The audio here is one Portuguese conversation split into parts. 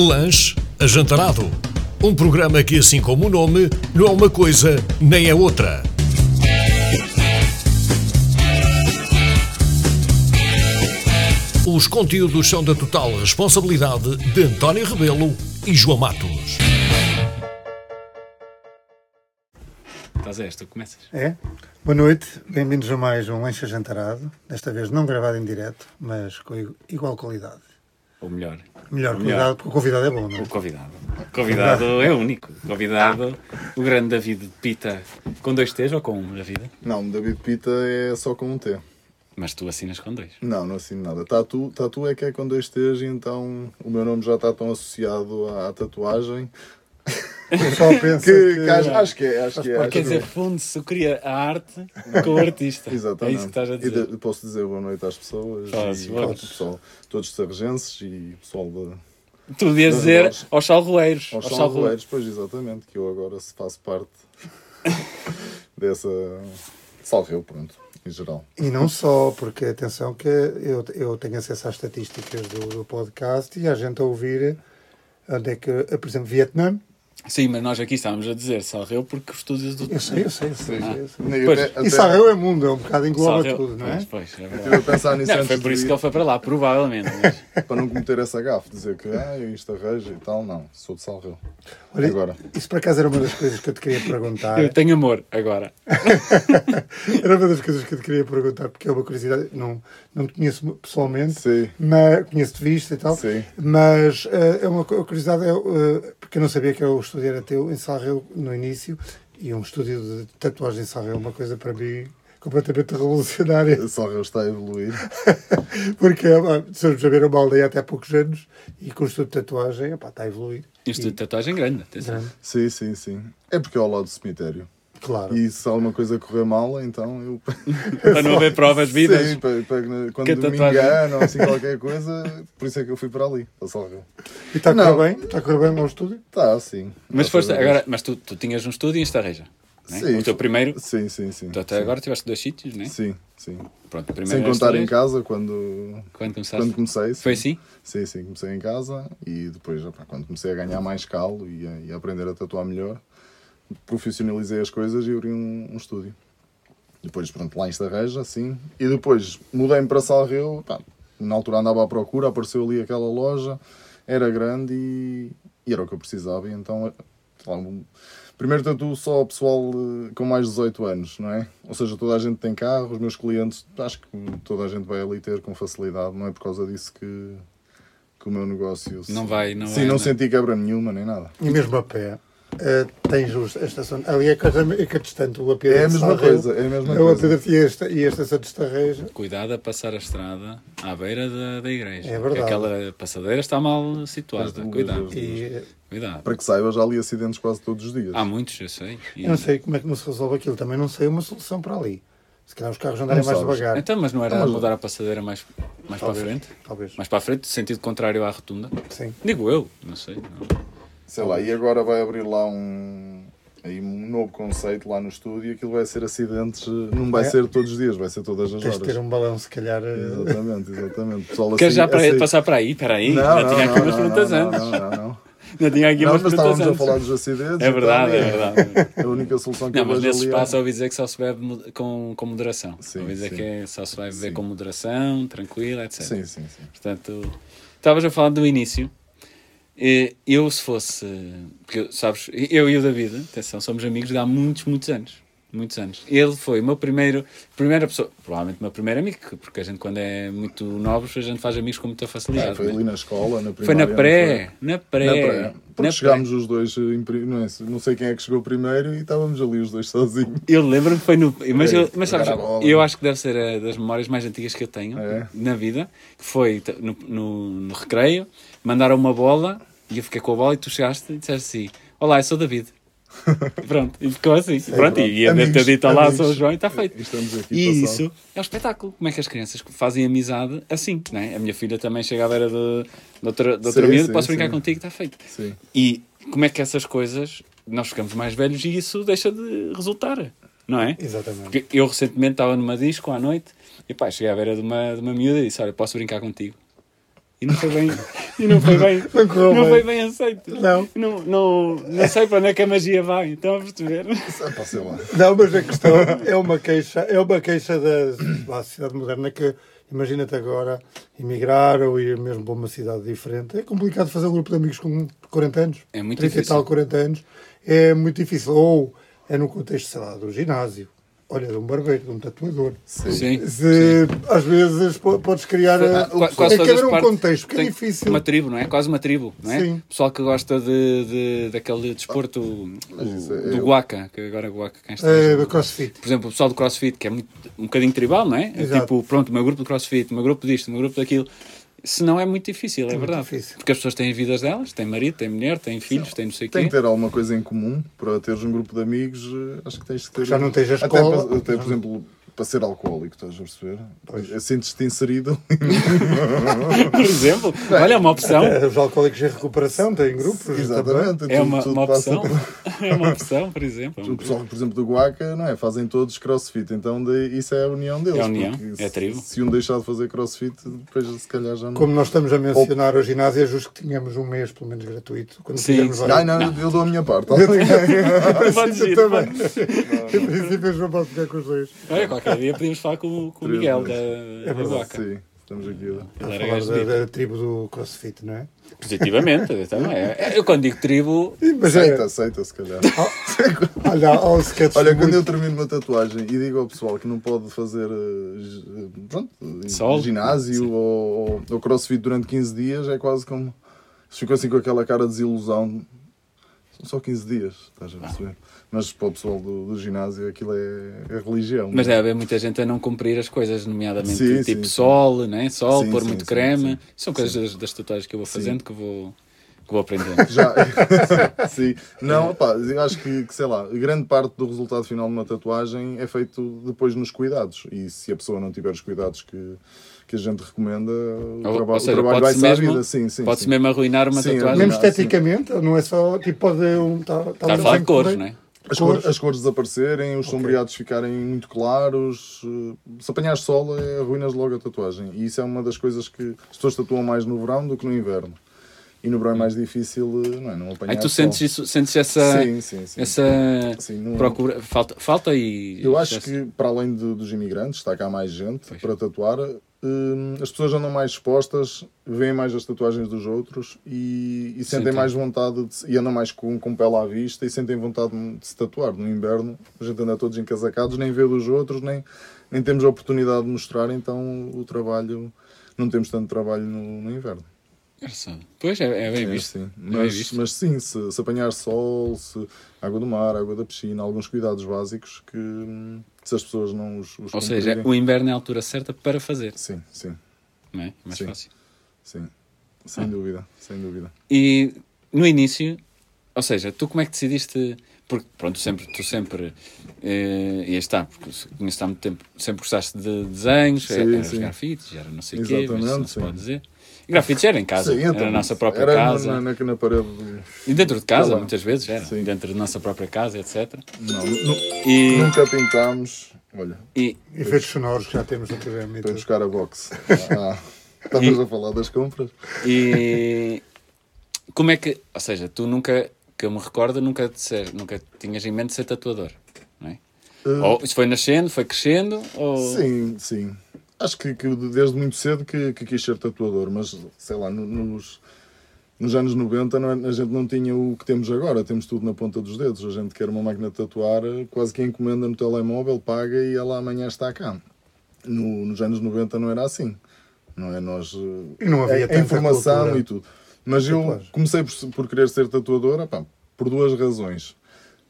Lanche Ajantarado. Um programa que, assim como o nome, não é uma coisa nem é outra. Os conteúdos são da total responsabilidade de António Rebelo e João Matos. Estás a esta, começas. É? Boa noite, bem-vindos a mais um Lancha Jantarado. Desta vez não gravado em direto, mas com igual qualidade. Ou melhor, Melhor Melhor. porque o convidado é bom, não é? o convidado. O convidado é único. O convidado, o grande David Pita, com dois T's ou com um, David? Não, David Pita é só com um T. Mas tu assinas com dois. Não, não assino nada. Tatu, tatu é que é com dois T's, e então o meu nome já está tão associado à tatuagem Só que, que, que acho, acho que é. Acho que é Quer que dizer, funde-se, cria a arte com o artista. Exatamente. É isso que estás a E dizer. de- posso dizer boa noite às pessoas. E ao pessoal, todos sargenses e pessoal de, Tu devias dizer aos salroeiros. aos aos salroeiros, pois exatamente, que eu agora se faço parte dessa salreu, pronto, em geral. E não só, porque atenção que eu, eu tenho acesso às estatísticas do, do podcast e há gente a ouvir onde é que, por exemplo, Vietnã. Sim, mas nós aqui estávamos a dizer Salreu porque os estúdios do. Eu sei, eu sei, eu sei. Ah. eu sei. Até- E Sarreu é mundo, é um bocado engloba Salreu- tudo, não é? Pois, pois, é Estive verdade. a pensar nisso Não, antes foi por isso que ele foi para lá, provavelmente. mas- para não cometer essa gafe, dizer que ah, eu isto arranjo e tal, não, sou de Salreu. Olha, Agora, Isso por acaso era uma das coisas que eu te queria perguntar. Eu tenho amor agora. Era uma das coisas que eu te queria perguntar, porque é uma curiosidade, não, não te conheço pessoalmente, sim, mas conheço de vista e tal, sim. mas eh, é uma cu- curiosidade, é, eh, porque eu não sabia que o estúdio era teu em Sarreu no início, e um estúdio de tatuagem em Sarreu é uma coisa para mim completamente revolucionária, Salreu está a evoluir. porque ah, se eu saber uma aldeia até há poucos anos, e com o estúdio de tatuagem, epá, está a evoluir. Isto de tatuagem grande, atenção. Sim, sim, sim. É porque é ao lado do cemitério. Claro. E se alguma coisa correr mal, então eu. Para não haver provas vidas. Sim, para, para quando me tatuagem? engano ou assim qualquer coisa, por isso é que eu fui para ali, para Salreu. E está a correr bem? Está a correr bem o meu estúdio? Tá, sim. Mas foste agora, mas tu, tu tinhas um estúdio em Estarreja. Né? Sim. O teu primeiro, Sim, sim, sim. tu até sim. agora tiveste dois sítios, né? Sim, sim. Pronto, primeiro Sem era contar em casa, quando, Quando começaste? quando comecei. sim. Foi assim? Sim, sim, comecei em casa e depois, opá, quando comecei a ganhar mais calo e a, e a aprender a tatuar melhor, profissionalizei as coisas e abri um, um estúdio. Depois, pronto, lá em Estarreja, sim. E depois mudei-me para Salreu, na altura andava à procura, apareceu ali aquela loja, era grande e, e era o que eu precisava. E então, lá, primeiro tatu só o pessoal eh, com mais de 18 anos, não é? Ou seja, toda a gente tem carro, os meus clientes, acho que toda a gente vai ali ter com facilidade, não é por causa disso que, que o meu negócio... se- Não vai, não Sim, vai, não não. senti quebra nenhuma, nem nada. E mesmo a pé. Eh, tens os- a estação. Ali é que é que é distante o AP É a mesma coisa, é a mesma É o coisa. e a esta- e a estação de Estarreja. Cuidado a passar a estrada à beira da, da igreja. É verdade. aquela passadeira está mal situada. Cuidado. E Cuidado. Para que saiba, já li acidentes quase todos os dias. Há muitos, eu sei. E- eu não sei como é que não se resolve aquilo. Também não sei uma solução para ali. Se calhar os carros andarem mais devagar. Então, mas não era mas- mudar a passadeira mais, mais para a Talvez. frente? Talvez. Mais para a frente, sentido contrário à rotunda? Sim. Digo eu, não sei. não. Sei lá, e agora vai abrir lá um, aí um novo conceito lá no estúdio e aquilo vai ser acidentes, não vai É. ser todos os dias, vai ser todas as Tens de horas. ter um balão, se calhar. eh, Exatamente, exatamente. Pessoal, Queres já assim- para, assim- passar para aí? Espera aí, Não, já não, tinha não, aqui umas não, perguntas não, antes. Não, não, não. Já tinha aqui Não, umas mas perguntas estávamos a antes. falar dos acidentes. É e verdade, tal, é e verdade. A única solução que Não, eu mas vejo nesse ali espaço é... ouvi dizer que só se bebe com, com moderação. Sim, ouvi dizer sim. que é, só se vai beber Sim. com moderação, tranquila, etc. Sim, sim, sim. Portanto, estavas a falar do início. Eh, Eu, se fosse. Porque, sabes, eu e o David, atenção, somos amigos de há muitos, muitos anos. Muitos anos. Ele foi o meu primeiro. Primeira pessoa. Provavelmente o meu primeiro amigo, porque a gente, quando é muito novos, a gente faz amigos com muita facilidade. É, foi né? ali na escola, na primária. Foi na pré. Na pré. Na pré. Porque na chegámos os dois, não, é, não sei quem é que chegou primeiro e estávamos ali os dois sozinhos. Eu lembro-me que foi no. Mas, É, eu, mas sabes, bola. eu acho que deve ser a das memórias mais antigas que eu tenho É. na vida. Que foi no, no, no recreio, mandaram uma bola e eu fiquei com a bola e tu chegaste e disseste assim: Olá, eu sou David. Pronto, e ficou assim. Pronto, pronto. e ia deve ter dito olá, amigos. sou o João e está feito. E estamos aqui E passado. isso é um espetáculo. Como é que as crianças fazem amizade assim? Não é? A minha filha também chega à beira de, de outra, de outra Sim, miúda, sim, posso brincar sim. contigo, está feito. Sim. E como é que essas coisas, nós ficamos mais velhos e isso deixa de resultar, não é? Exatamente. Porque eu recentemente estava numa disco à noite e pá, cheguei à beira de uma, de uma miúda e disse: Olha, posso brincar contigo? E não foi bem, e não foi bem, Não correu não bem. foi bem aceito. Não. Não, não, não sei para onde é que a magia vai, estão a perceber? É. Não, mas a questão é uma queixa, é uma queixa da da sociedade moderna que imagina-te agora emigrar ou ir mesmo para uma cidade diferente. É complicado fazer um grupo de amigos com 40 anos. É muito 30 difícil. e tal, 40 anos. É muito difícil. Ou é no contexto, sei lá, do ginásio. Olha, de um barbeiro, de um tatuador. Sim. Sim. Se, às vezes po- podes criar. Ah, é quase que todas haver um contexto, porque é difícil. Uma tribo, não é? Quase uma tribo, não é? Sim. Pessoal que gosta de, de, daquele desporto o- Mas isso é- do eu- Guaca, que agora é Guaca quem está É, crossfit. Por exemplo, o pessoal do CrossFit, que é muito, um bocadinho tribal, não é? É Exato. tipo, pronto, o meu grupo de CrossFit, o meu grupo disto, o meu grupo daquilo. Se não é muito difícil, é, muito verdade. difícil. Porque as pessoas têm vidas delas, têm marido, têm mulher, têm filhos, têm não sei o Tem quê. que ter alguma coisa em comum para teres um grupo de amigos. eh, Acho que tens que ter. Já não tens a Até escola. pa- Até, por exemplo, para ser alcoólico, estás a perceber? Eh, Sentes-te inserido. Por exemplo, olha, é uma opção. Eh, Os alcoólicos em recuperação têm grupos. também. Exatamente. É tudo- uma, tudo uma passa opção. por- É uma opção, por exemplo. O pessoal, por exemplo, do Guaca, não é? Fazem todos crossfit, então daí- isso é a união deles. É a união, é a se- tribo. Se um deixar de fazer crossfit, depois se calhar já não. Como nós estamos a mencionar o ginásio, é justo que tínhamos um mês, pelo menos, gratuito. Quando Sim, sim. Ai, não, eu dou a minha parte. Também. podes. Em princípio, não posso ficar com os dois. Olha, qualquer dia podíamos falar com, com o Miguel da, da verdade, Guaca. Sim, estamos aqui. Ele A era falar da, da tribo do crossfit, não é? Positivamente, então, é. É, Eu quando digo tribo, Mas Aceita, é, aceita, se calhar. olha, há um sketch Olha, quando eu termino uma tatuagem e digo ao pessoal que não pode fazer eh, pronto, Sol. ginásio ou, ou crossfit durante 15 dias, é quase como. Ficam assim com aquela cara de desilusão. São só 15 dias, estás a perceber? Mas para o pessoal do, do ginásio aquilo é, é religião. Mas deve haver muita gente a não cumprir as coisas, nomeadamente Sim, tipo sim, sim. sol, né? sol, Sim, pôr sim, muito sim, creme. sim. São coisas das, das tatuagens que eu vou Sim. fazendo que vou, que vou aprendendo. Já. Sim. Não, pá, eu acho que, que, sei lá, grande parte do resultado final de uma tatuagem é feito depois nos cuidados. E se a pessoa não tiver os cuidados que, que a gente recomenda, o, Ou- traba- ou seja, o trabalho vai ser vida. Sim, sim. Pode-se sim. mesmo arruinar uma Sim, tatuagem. Mesmo sim. esteticamente, não é só tipo, pode um. Tá, tá Está a falar de cores, não é? As cores, as cores desaparecerem, os sombreados ficarem muito claros. eh, Se apanhares sol, é, arruinas logo a tatuagem. E isso é uma das coisas que as pessoas tatuam mais no verão do que no inverno. E no verão é mais difícil, eh, não é? Não apanhar Aí tu sentes, isso, sentes essa, Sim, sim, sim. essa não- procura. Falta, falta e. Eu acho que, para além de- dos imigrantes, está cá mais gente Pois. para tatuar, hum, as pessoas andam mais expostas, veem mais as tatuagens dos outros e, e sentem Sentem. mais vontade de, e andam mais com, com pele à vista e sentem vontade de se tatuar. No inverno, a gente anda todos encasacados, nem vê dos outros, nem, nem temos a oportunidade de mostrar, então o trabalho, não temos tanto trabalho no, no inverno. Engraçado. Pois é, é bem É, visto. sim. É bem Mas, visto. mas sim, se, se apanhar sol, se água do mar, água da piscina, alguns cuidados básicos que se as pessoas não os, os Ou seja, o inverno é a altura certa para fazer, Sim, sim, não é? Mais Sim. fácil. sim. Sem dúvida, sem dúvida. E no início, ou seja, tu como é que decidiste? Porque pronto, sempre, tu sempre, eh, e aí está, porque conheço há muito tempo, sempre gostaste de desenhos, Sim, era sim. grafites, era não sei o quê, mas não se sim. pode dizer. E grafites era em casa, Sim, era então, na nossa própria era casa. Na, na, na parede. de- E dentro de casa, Tá muitas vezes, era. Sim. Dentro da nossa própria casa, etc. Não, E, nunca pintámos. Olha, e Efeitos sonoros que já temos no TV. para buscar a box. Ah, estamos a falar das compras. E como é que, ou seja, tu nunca, que eu me recordo, nunca, de ser, nunca tinhas em mente ser tatuador, não é? Uh, Ou isso foi nascendo, foi crescendo, ou... Sim, sim. Acho que, que desde muito cedo que, que quis ser tatuador, mas sei lá, no- nos, nos anos 90 não é- a gente não tinha o que temos agora, temos tudo na ponta dos dedos. A gente quer uma máquina de tatuar, quase que encomenda no telemóvel, paga e ela amanhã está cá. No- nos anos 90 não era assim. Não é? Nós, eh, E não havia a, a informação cultura. e tudo. Mas eu comecei por, por querer ser tatuador por duas razões.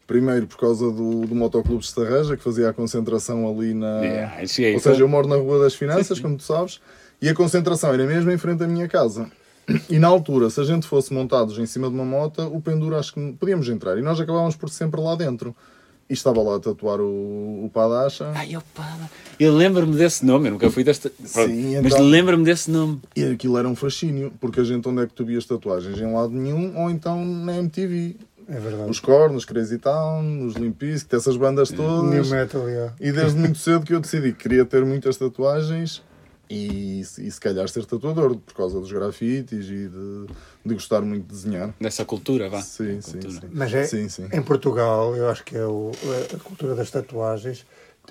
Primeiro, por causa do, do Motoclube de Estarreja, que fazia a concentração ali na. Yeah, cheguei, Ou seja, eu moro na Rua das Finanças, como tu sabes, e a concentração era mesmo em frente à minha casa. E na altura, se a gente fosse montados em cima de uma moto, o penduro acho que podíamos entrar. E nós acabávamos por sempre lá dentro. E estava lá a tatuar o, o Padacha. Ai, opa, eu lembro-me desse nome, eu nunca fui desta... Sim, Mas então- lembro-me desse nome. E aquilo era um fascínio, porque a gente onde é que tu vias tatuagens? Em lado nenhum, ou então na MTV. É verdade. Os Cornos, Crazy Town, os Limp Bizkit, essas bandas New todas. Metal, yeah. E desde muito cedo que eu decidi que queria ter muitas tatuagens E, se- e se calhar ser tatuador por causa dos grafites e de, de gostar muito de desenhar. Dessa cultura, vá. Sim, sim, Cultura. sim. Mas é, Sim, sim. em Portugal, eu acho que é o, a cultura das tatuagens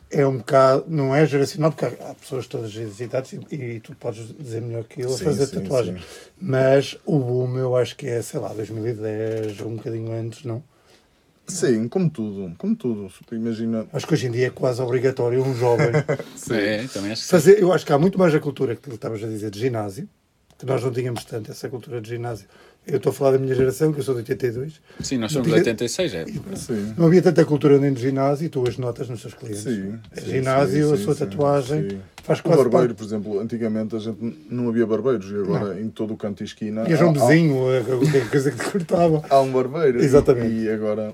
é um bocado, não é geracional, porque há pessoas todas as idades e, e tu podes dizer melhor que eu a Sim, fazer sim, tatuagem. sim. Mas o boom eu acho que é, sei lá, 2010 ou um bocadinho antes, não? Sim, como tudo, como tudo. Imagina. Acho que hoje em dia é quase obrigatório um jovem É, também acho que sim. fazer. Eu acho que há muito mais a cultura que tu estavas a dizer de ginásio, que nós não tínhamos tanto essa cultura de ginásio. Eu estou a falar da minha geração, que eu sou de 82. Sim, nós somos de Tinha- 86, é. Sim. Não havia tanta cultura nem de ginásio e tu as notas nos seus clientes. Sim, É sim, ginásio, sim, a sua sim, tatuagem, sim. faz O quase barbeiro, parte. por exemplo, antigamente a gente não havia barbeiros e agora em todo o canto e esquina E há, um há- vizinho, a coisa que te cortava. há um barbeiro. Exatamente. E agora,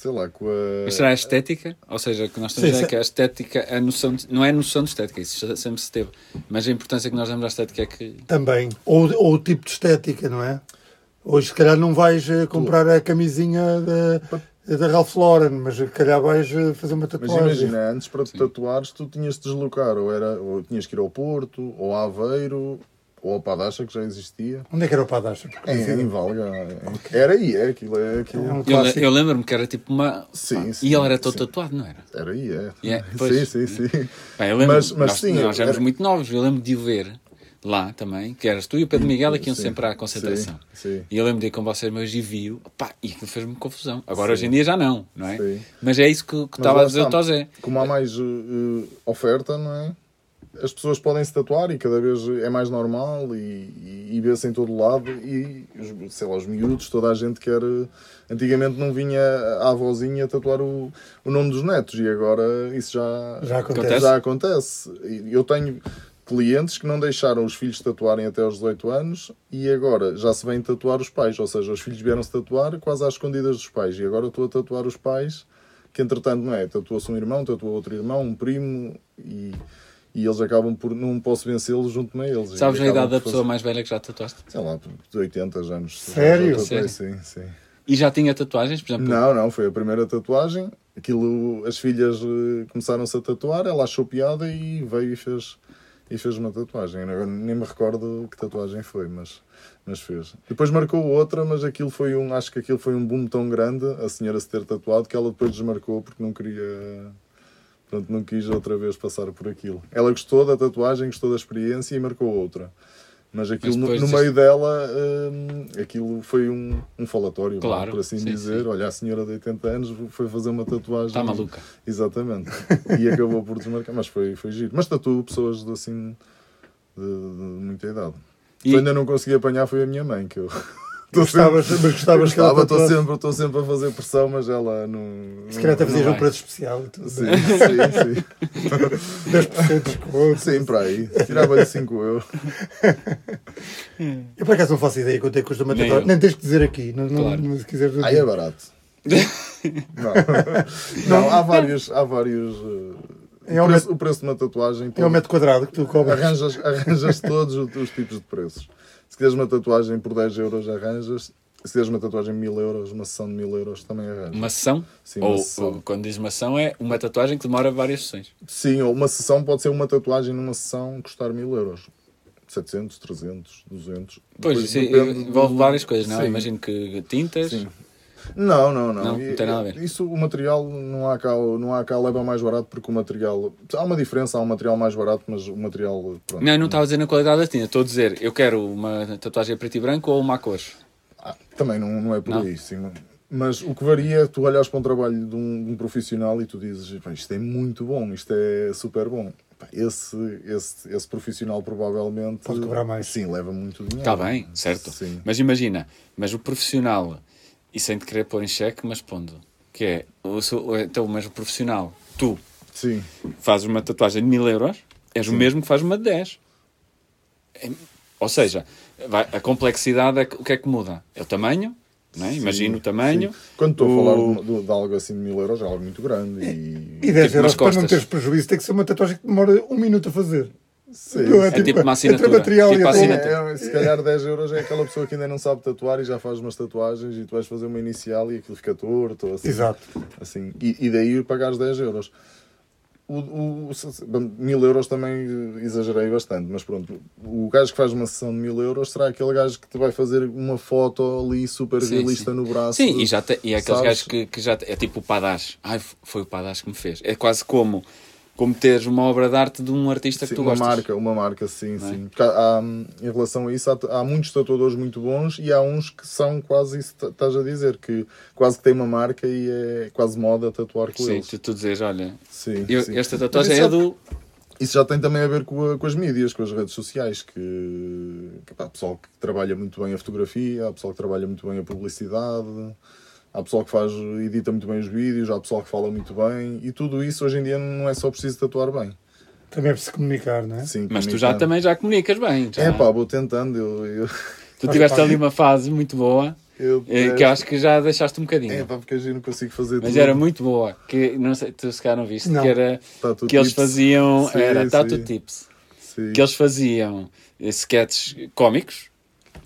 sei lá, com a. Mas será a estética? Ou seja, que nós estamos Sim, a dizer sim. que a estética, a noção de- não é a noção de estética, isso sempre se teve. Mas a importância que nós damos à estética é que. Também. Ou, ou o tipo de estética, não é? Hoje, se calhar, não vais eh, comprar a camisinha da, da Ralph Lauren, mas se calhar vais eh, fazer uma Mas tatuagem. imagina, antes para te tatuares, tu tinhas de deslocar, ou, era, ou tinhas que ir ao Porto, ou a Aveiro, ou ao Padacha, que já existia. Onde é que era o Padacha? Porque Em, em Valga. em- Era aí, é aquilo. É aquilo. É um Eu, eu lembro-me que era tipo uma. Sim, Ah, sim, e ele era todo sim. tatuado, não era? Era aí, é. Yeah, sim, pois. sim, sim. Bem, eu lembro, Mas- mas nós, sim, nós éramos era- muito novos, eu lembro de o ver lá também, que eras tu e o Pedro Miguel que iam Sim, sempre à concentração. sim, sim. E eu lembro de ir com vocês, mas e vi-o, pá, e aquilo fez-me confusão. Agora Sim. hoje em dia já não, não é? Sim. Mas é isso que, que estava a dizer o Tosé. Como há mais eh, oferta, não é? As pessoas podem se tatuar e cada vez é mais normal e, e, e vê-se em todo lado e, os- sei lá, os miúdos, toda a gente quer... eh, Antigamente não vinha a avózinha tatuar o, o nome dos netos e agora isso já, Já acontece. Já acontece. Eu tenho clientes que não deixaram os filhos tatuarem até aos 18 anos e agora já se vêm tatuar os pais, ou seja, os filhos vieram-se tatuar quase às escondidas dos pais e agora estou a tatuar os pais que entretanto não é, tatua-se um irmão, tatua outro irmão, um primo e, e eles acabam por, não posso vencê-los junto-me a eles. Sabes a idade da pessoa mais velha que já tatuaste? Sei lá, de 80 anos. Sério? Sério? Sim, sim. E já tinha tatuagens, por exemplo? Não, não, foi a primeira tatuagem. Aquilo, as filhas eh, começaram-se a tatuar, ela achou piada e veio e fez, e fez uma tatuagem. Agora nem me recordo que tatuagem foi, mas, mas fez. Depois marcou outra, mas aquilo foi um, acho que aquilo foi um boom tão grande, a senhora se ter tatuado, que ela depois desmarcou porque não queria. Pronto, não quis outra vez passar por aquilo. Ela gostou da tatuagem, gostou da experiência e marcou outra. Mas aquilo, Mas no, no disto- meio dela, hum, aquilo foi um, um falatório, Claro, por assim sim, dizer. sim. Olha, a senhora de 80 anos foi fazer uma tatuagem. Está maluca. Exatamente. E acabou por desmarcar, mas foi, foi giro. Mas tatuo pessoas de, assim de, de muita idade. E- Eu ainda não consegui apanhar, foi a minha mãe que eu. Estou Gostavas, mas gostavas que ela Gostava, estou sempre, estou sempre a fazer pressão, mas ela não. Se calhar até fazias um preço especial e tudo. Sim, sim, 10% de desconto. sim. Sim, para aí. Tirava-lhe 5 euros. Eu por acaso não faço ideia quanto é que custa uma tatuagem. Nem tens que dizer aqui. Não, não, Claro. não, se quiseres. Aí é barato. Não, não há vários. Há vários eh, É o, um preço, o preço de uma tatuagem. É o metro quadrado que tu cobras. Arranjas, arranjas todos os, os tipos de preços. Se quiseres uma tatuagem por 10 euros, arranjas. Se quiseres uma tatuagem de 1000 euros, uma sessão de 1000 euros, também arranjas. Uma sessão? Sim, uma ou, sessão. ou quando diz uma sessão é uma tatuagem que demora várias sessões. Sim, ou uma sessão pode ser uma tatuagem numa sessão custar 1000 euros. 700, 300, 200. Pois, Depois isso envolve várias coisas, não? é? Sim. Imagino que tintas. Sim. Não, não, não. Não, não tem nada a ver. Isso, o material, não há, cá, não há cá leva mais barato porque o material. Há uma diferença, há um material mais barato, mas o material. Pronto, Não, eu não estava a dizer na qualidade da tinta, estou a dizer, eu quero uma tatuagem a preto e branco ou uma a cores. Ah, também não, não é por Não? aí, sim. Mas o que varia é tu olhas para um trabalho de um, de um profissional e tu dizes "Pá, isto é muito bom, isto é super bom. Esse, esse, esse profissional provavelmente. Pode cobrar mais. Sim, leva muito dinheiro. Está bem, certo. Sim. Mas imagina, mas o profissional, e sem te querer pôr em xeque, mas pondo, que é, o, seu- então, o profissional, tu Sim. fazes uma tatuagem de mil euros, és o mesmo que faz uma de 10. É- ou seja, vai- a complexidade, é o que é que muda? É o tamanho, é? imagina o tamanho. Sim. Quando estou o- a falar de, de algo assim de mil euros, é algo muito grande. E... E 10 Tipo euros para não teres prejuízo tem que ser uma tatuagem que demora um minuto a fazer. Sim. Não É tipo uma Entre assinatura. o material Tipo e a assina- tua- É, é, se calhar 10 euros é aquela pessoa que ainda não sabe tatuar e já faz umas tatuagens e tu vais fazer uma inicial e aquilo fica torto. ou Assim, Exato. Assim, e, e daí pagares 10 euros. o, o, mil euros também exagerei bastante, mas pronto, o gajo que faz uma sessão de mil euros será aquele gajo que te vai fazer uma foto ali super Sim, realista sim. no braço. Sim, e, já te- e é aqueles gajos que, que já. te- É tipo o Padás. Ai, foi o Padás que me fez. É quase como, como teres uma obra de arte de um artista Sim, que tu uma gostas. marca, uma marca, sim, é? sim. Porque há- em relação a isso, há, há muitos tatuadores muito bons e há uns que são quase isso que estás a dizer, que quase que têm uma marca e é quase moda tatuar com Sim, eles. tu, tu dizes, olha, Sim, eu- sim. esta tatuagem isso é já- do. Isso já tem também a ver com, a- com as mídias, com as redes sociais, que, que há pessoal que trabalha muito bem a fotografia, há pessoal que trabalha muito bem a publicidade, há pessoal que faz, edita muito bem os vídeos, há pessoal que fala muito bem, e tudo isso hoje em dia não é só preciso tatuar bem. Também é preciso comunicar, não é? Sim, Mas tu já também já comunicas bem. já. É pá, vou tentando, eu, eu, tu tiveste ali uma fase muito boa eu eh, que acho que já deixaste um bocadinho. É pá, porque eu não consigo fazer Mas tudo. era muito boa. Que, não sei, tu se calhar não viste, Não. que era Tattoo que eles tips. faziam. Sim, era sim. Tattoo Tips. Sim. Que eles faziam eh, sketches cómicos.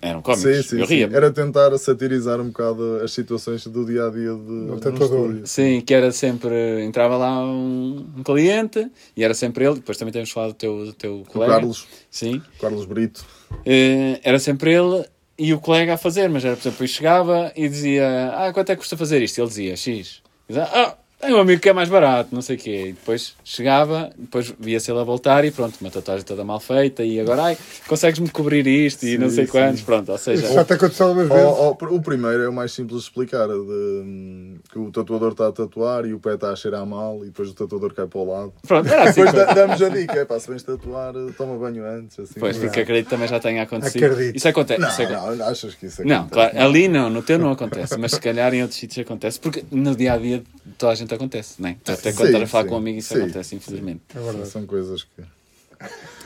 Eram cómicos. Sim, sim, Eu sim. ria. Era tentar satirizar um bocado as situações do dia a dia de tatuador. Sim, que era sempre. Entrava lá um, um cliente e era sempre ele. Depois também temos falado do teu, do teu O colega. Carlos, Sim. Carlos Brito. Eh, era sempre ele e o colega a fazer, mas era, por exemplo, eu chegava e dizia: Ah, quanto é que custa fazer isto? Ele dizia X. E dizia, ah, tem um amigo que é mais barato, não sei o quê. E depois chegava, depois via-se ele a voltar e pronto, uma tatuagem toda mal feita. E agora, ai, consegues-me cobrir isto? e não Sim, sei sim. quantos, pronto, ou seja. Isso já te aconteceu algumas vezes. Oh, oh, o primeiro é o mais simples de explicar, de, que o tatuador está a tatuar e o pé está a cheirar mal e depois o tatuador cai para o lado. Pronto, era assim. Depois damos a dica, é pá, se vens tatuar, toma banho antes. Assim, Pois, porque acredito que também já tenha acontecido. Acredito. Isso acontece. Não, isso acontece. não, achas que isso Não, acontece? claro, ali não, no teu não acontece, mas se calhar em outros sítios acontece, porque no dia a dia toda a gente acontece, não é? Até quando estar a falar sim, com um amigo isso sim. acontece, infelizmente. É verdade. São coisas que,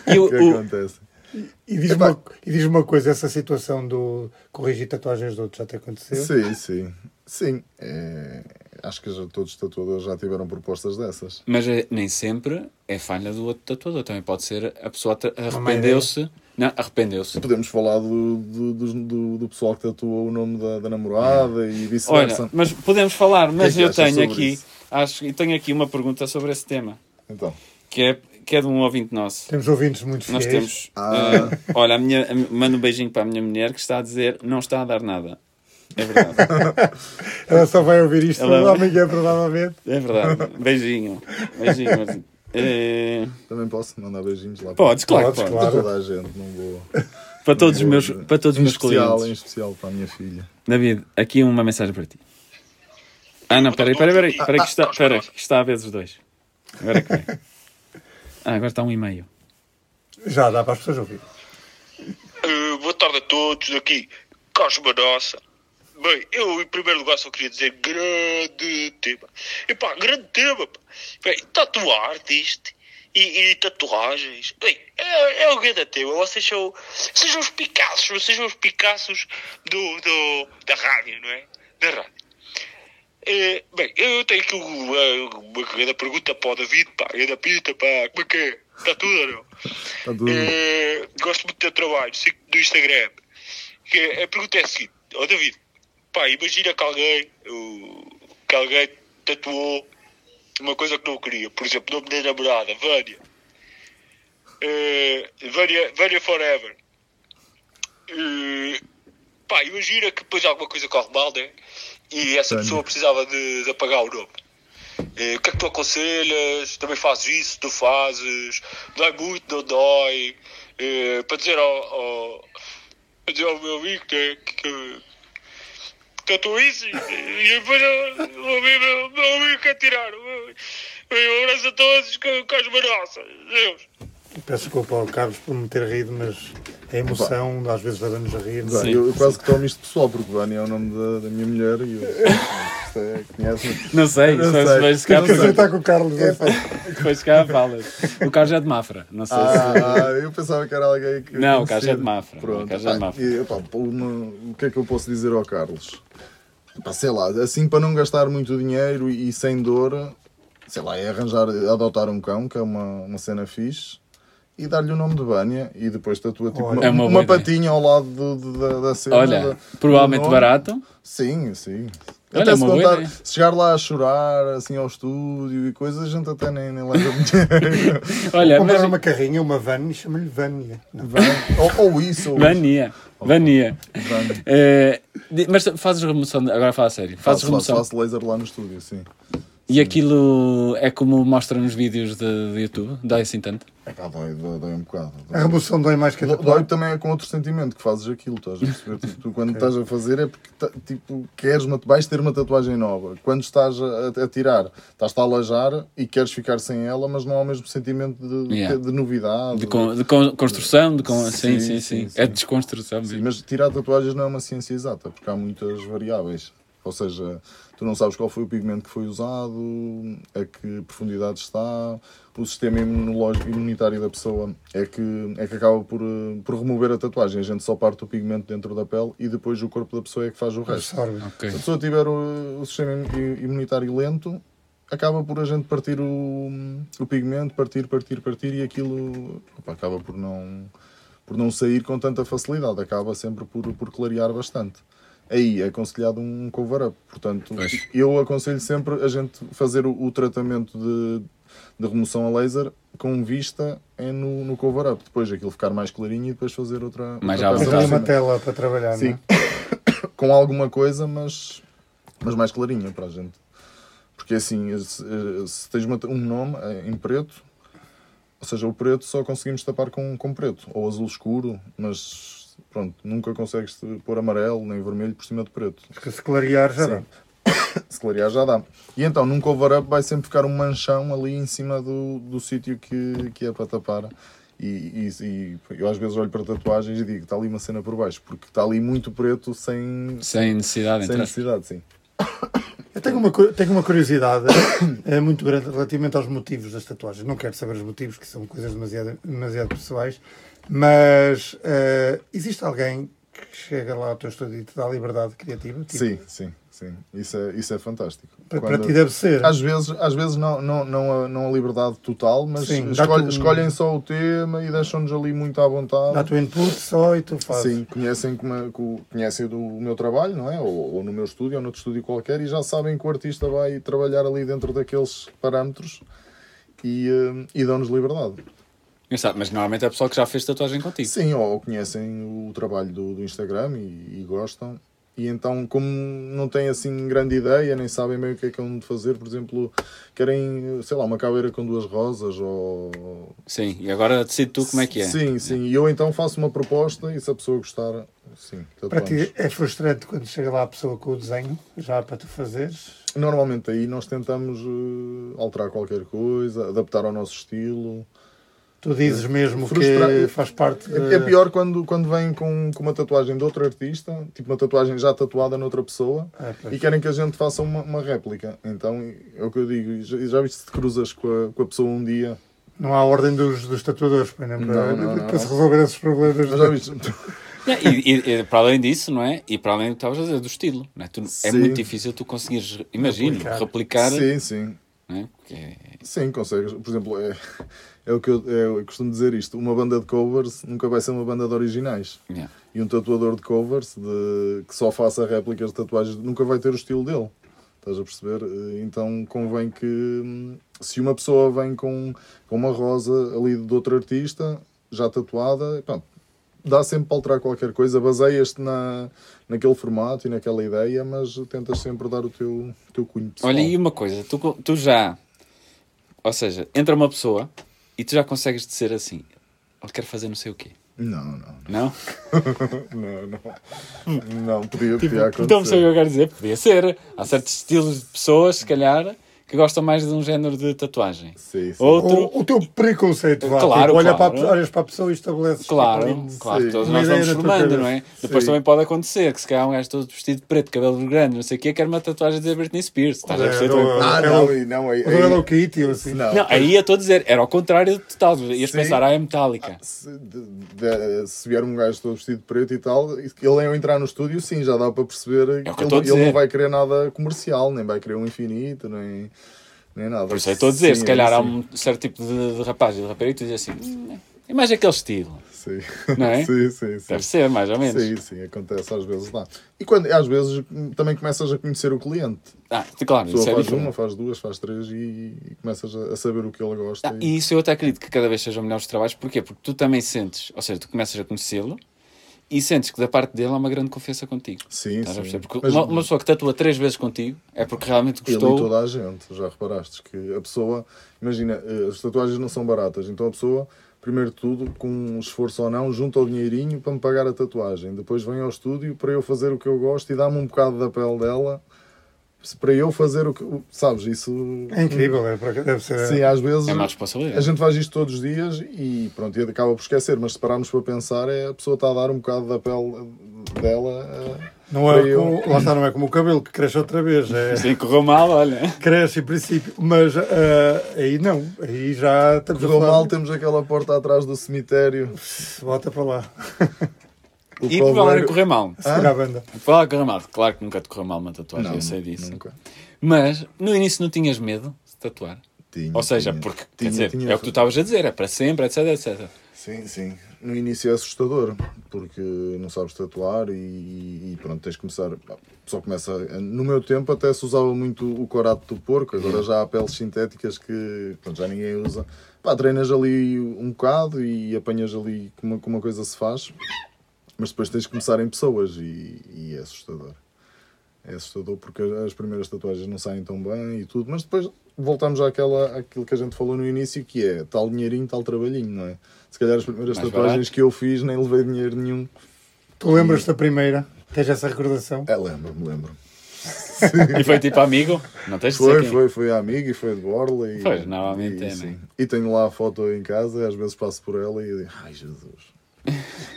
E o, que o- acontecem. E diz-me Epá. uma, e diz uma coisa, essa situação do corrigir tatuagens de outros já te aconteceu? Sim, sim. Sim, é, acho que já, todos os tatuadores já tiveram propostas dessas. Mas é- nem sempre é falha do outro tatuador. Também pode ser a pessoa arrependeu-se. Não, arrependeu-se. Podemos falar do, do, do, do- do pessoal que tatua o nome da, da namorada e Olha, vice-versa. mas podemos falar, mas que eu tenho aqui, isso? Acho e tenho aqui uma pergunta sobre esse tema, Então, que é, que é de um ouvinte nosso. Temos ouvintes muito fiéis. Nós temos. Ah. eh, olha, a minha, a, manda um beijinho para a minha mulher que está a dizer não está a dar nada. É verdade. Ela só vai ouvir isto Ela- amanhã, provavelmente. É verdade. Beijinho. Beijinho. Eh, também posso mandar beijinhos lá podes, claro, Podes, para claro. toda a gente. Não vou. Para todos os meus, para todos os em meus especial, clientes. Em especial para a minha filha. David, aqui uma mensagem para ti. Ah, não, peraí, peraí, peraí. Peraí que está, peraí, que está a vezes dois. Agora é que vem. Ah, agora está um e meio. Já dá para as pessoas ouvir. Uh, boa tarde a todos, aqui Carlos Manossa. Bem, eu em primeiro lugar só queria dizer grande tema. Epá, grande tema. pá. Bem, tatuar isto e, e tatuagens. Bem, é, é o grande tema. Vocês são, sejam os Picassos, vocês são os Picassos do, do, da rádio, não é? Da rádio. Eh, bem, eu tenho aqui uma, uma grande pergunta para o David, pá, grande pita, pá, como é que é? Está tudo ou não? Está tudo. Eh, gosto muito do teu trabalho, sigo do Instagram. Que a pergunta é a seguinte, ó David, pá, imagina que alguém, que alguém tatuou uma coisa que não queria, por exemplo, o nome da namorada, Vânia. Eh, Vânia, Vânia Forever. Eh, pá, imagina que depois alguma coisa corre mal, né? E essa pessoa precisava de, de apagar o nome. Eh, o que é que tu aconselhas? Também fazes isso? Tu fazes? Dói muito, não dói? Eh, para dizer ao, ao, para dizer ao meu amigo que, que, que tatuou isso e, e depois o meu amigo, quer tirar. Um abraço a todos, com Carlos Manossa. Deus. Peço desculpa ao Carlos por me ter rido, mas a emoção às vezes leva-nos a rir. Bem, eu, eu quase que tomo isto pessoal, porque Vânia é o nome da, da minha mulher e eu, é, conhece-me. Não sei, Não só sei. se vais cá Não sei. Você está com o Carlos. é? Depois cá falas. O Carlos é de Mafra, não sei se. Ah, ah, eu pensava que era alguém que. Não, o Carlos é de conhecia. Mafra. Pronto, O Carlos é de Mafra. e, uma- o que é que eu posso dizer ao Carlos? Pá, sei lá, assim para não gastar muito dinheiro e, e sem dor, sei lá, é arranjar, adotar um cão, que é uma, uma cena fixe, e dar-lhe o nome de Vânia e depois tatua tipo, Olha. uma, É uma uma patinha ao lado do- do- da, da cena. Olha, da- provavelmente barato. Sim, sim. Olha, até é se, contar, se chegar lá a chorar assim ao estúdio e coisas, a gente até nem, nem leva muito dinheiro. Olha, Comprar mas... uma carrinha, uma van e chama-lhe Vânia. Não. ou, ou isso, ou Vania. Vania. isso. Vânia. Eh, mas fazes remoção, agora fala a sério, fazes faço, remoção. faço laser lá no estúdio, sim. E aquilo é como mostra nos vídeos de, de YouTube? Dói assim tanto? É pá, dói, dói, dói um bocado. A remoção dói mais que a Dói tatuagem. também é com outro sentimento que fazes aquilo, estás a perceber? Tipo, tu quando estás a fazer é porque ta- tipo, queres uma, vais ter uma tatuagem nova. Quando estás a, a tirar, estás-te a alajar e queres ficar sem ela, mas não há o mesmo sentimento de, Yeah. de novidade. De, con- de con- construção? De con- sim, Sim, sim, sim, sim, sim. É de desconstrução Sim, mesmo. mas tirar tatuagens não é uma ciência exata, porque há muitas variáveis. Ou seja, tu não sabes qual foi o pigmento que foi usado, a que profundidade está, o sistema imunológico imunitário da pessoa é que, é que acaba por, eh, por remover a tatuagem. A gente só parte o pigmento dentro da pele e depois o corpo da pessoa é que faz o resto. Absorve. Ok. Se a pessoa tiver o, o sistema im- imunitário lento, acaba por a gente partir o, o pigmento, partir, partir, partir e aquilo opa, acaba por não, por não sair com tanta facilidade, acaba sempre por, por clarear bastante. Aí é aconselhado um cover-up. Portanto, Pois. eu aconselho sempre a gente fazer o, o tratamento de, de remoção a laser com vista é no, no cover-up. Depois aquilo ficar mais clarinho e depois fazer outra. Mais outra uma tela para trabalhar, Sim. não é? com alguma coisa, mas, mas mais clarinha para a gente. Porque assim, se, se tens uma- um nome eh, em preto, ou seja, o preto só conseguimos tapar com, com preto, ou azul escuro, mas pronto, nunca consegues pôr amarelo nem vermelho por cima de preto. Porque se clarear já Sim. dá. Se clarear já dá. E então, num cover-up vai sempre ficar um manchão ali em cima do, do sítio que, que é para tapar. E, e, e eu às vezes olho para tatuagens e digo, está ali uma cena por baixo, porque está ali muito preto sem, Sem necessidade, sem necessidade, sim. Eu tenho uma, tenho uma curiosidade eh, muito grande relativamente aos motivos das tatuagens. Não quero saber os motivos, que são coisas demasiado, demasiado pessoais, mas eh, existe alguém que chega lá ao teu estúdio e te dá liberdade criativa? Tipo, Sim, sim, sim. Isso é, isso é fantástico. Para, Quando- para ti deve ser. Às vezes, às vezes não, não, não, a, não a liberdade total, mas Sim, escolhe- um- escolhem só o tema e deixam-nos ali muito à vontade. Dá-te o input só e tu fazes. Sim, conhecem, como co- conhecem do meu trabalho, não é? Ou, ou no meu estúdio, ou noutro estúdio qualquer, e já sabem que o artista vai trabalhar ali dentro daqueles parâmetros e, eh, e dão-nos liberdade. Engraçado, Mas normalmente é pessoal que já fez tatuagem contigo. Sim, ou conhecem o trabalho do, do Instagram e, e gostam. E então, como não têm assim grande ideia, nem sabem bem o que é que hão de fazer, por exemplo, querem, sei lá, uma caveira com duas rosas ou. Sim, e agora decide tu como é que é. Sim, sim. E eu então faço uma proposta e se a pessoa gostar, sim. Para tatuamos. ti é frustrante quando chega lá a pessoa com o desenho, já para tu fazeres. Normalmente aí nós tentamos eh, alterar qualquer coisa, adaptar ao nosso estilo. Tu dizes mesmo Frustra- que faz parte. É, de- é pior quando, quando vêm com, com uma tatuagem de outro artista, tipo uma tatuagem já tatuada noutra pessoa, pois. e querem que a gente faça uma, uma réplica. Então é o que eu digo. Já, já viste se te cruzas com a, com a pessoa um dia? Não há ordem dos, dos tatuadores, pois não, para, Não, não, não, para se resolver esses problemas. Mas já viste? E, e- e para além disso, não é? E para além do que estavas a dizer, do estilo. Não é? Tu- é muito difícil tu conseguires, imagino, Replicar. replicar. Sim, sim. é? Porque é- Sim, consegues. Por exemplo, é, é o que eu, é, eu costumo dizer isto: uma banda de covers nunca vai ser uma banda de originais. yeah. E um tatuador de covers de, que só faça réplicas de tatuagens nunca vai ter o estilo dele. Estás a perceber? Eh, Então convém que hum, se uma pessoa vem com, com uma rosa ali de outro artista, já tatuada, pronto, dá sempre para alterar qualquer coisa, baseias-te na, naquele formato e naquela ideia, mas tentas sempre dar o teu, teu cunho pessoal. Olha, e uma coisa, tu, tu já. Ou seja, entra uma pessoa e tu já consegues dizer assim: ele quer fazer não sei o quê. Não, não, Não? não, não. Não, podia, podia acontecer. Então, sei o que eu quero dizer, podia ser. Há certos estilos de pessoas, se calhar, que gostam mais de um género de tatuagem. Sim, sim. Outro, O, o teu preconceito, vá, Claro, tipo, olha claro. para a, olhas para a pessoa e estabeleces. Claro, tipo, claro, Sim. todos Uma nós vamos formando, não é? Depois Sim. também pode acontecer que se calhar um gajo todo vestido de preto, cabelo grande, não sei o quê, quer uma tatuagem de Britney Spears. Estás a É, perceber? não, Também- Ah, É não, o- não, aí, O do Hello Kitty ou assim. não. Não, aí eu estou a dizer, era ao contrário de total. Ias pensar, ah, é metálica. se, de- se vier um gajo todo vestido de preto e tal, ele ao entrar no estúdio, sim, já dá para perceber É que ele, a não vai querer nada comercial, nem vai querer um infinito, nem, nem nada. Por isso eu estou a dizer, Sim, se calhar é há um certo tipo de, de rapaz e de rapariga que tu dizes assim, "Hum, É mais aquele estilo. Sim. Não é? sim, sim, sim. Deve ser, mais ou menos. Sim, sim, acontece às vezes lá. E quando, às vezes também começas a conhecer o cliente. Ah, claro, A isso é faz diferente. uma, faz duas, faz três e, e começas a, a saber o que ele gosta. Ah, e- e isso eu até acredito que cada vez sejam melhores trabalhos. Porquê? Porque tu também sentes, ou seja, tu começas a conhecê-lo e sentes que da parte dele há uma grande confiança contigo. Sim, Estás sim. Porque Mas- uma, uma pessoa que tatua três vezes contigo é porque realmente Ele e gostou. toda a gente, já reparaste que a pessoa, imagina, eh, as tatuagens não são baratas, então a pessoa, primeiro de tudo, com um esforço ou não, junta o dinheirinho para me pagar a tatuagem. Depois vem ao estúdio para eu fazer o que eu gosto e dá-me um bocado da pele dela para eu fazer o que. Sabes, isso. É incrível, é, deve ser. Sim, às vezes. É uma A responsabilidade. gente faz isto todos os dias e pronto, e acaba por esquecer, mas se pararmos para pensar, é a pessoa está a dar um bocado da pele dela. eh, Não é eu- como, lá está, não é como o cabelo que cresce outra vez. É, Sim, correu mal, olha. cresce em princípio, mas ah, aí não, aí já estamos a Correu mal, temos aquela porta atrás do cemitério. Bota para lá, E por falar coveiro- correr mal. segura a banda. Por falar em correr mal. Claro que nunca te correu mal uma tatuagem, Não, eu sei disso. Nunca. Mas no início não tinhas medo de tatuar? Tinha, Ou seja, tinha. porque, quer Tinha, dizer, tinha. é o que tu estavas a dizer, é para sempre, etc, etc. Sim, sim. No início é assustador, porque não sabes tatuar e, e pronto, tens de começar. Só começa. No meu tempo até se usava muito o corato do porco, agora já há peles sintéticas que pronto, já ninguém usa. Pá, treinas ali um bocado e apanhas ali como, como uma coisa se faz, mas depois tens de começar em pessoas e, e é assustador. É assustador porque as primeiras tatuagens não saem tão bem e tudo, mas depois voltamos àquela, àquilo que a gente falou no início, que é tal dinheirinho, tal trabalhinho, não é? Se calhar as primeiras Mais tatuagens barato. que eu fiz nem levei dinheiro nenhum. Tu lembras da primeira? Tens essa recordação? É, lembro-me, lembro. E foi tipo amigo? Não tens de dizer Foi, foi, foi a amiga e foi de Borla. E, Pois, normalmente e, é, sim. não é? E tenho lá a foto em casa, às vezes passo por ela e digo, ai Jesus.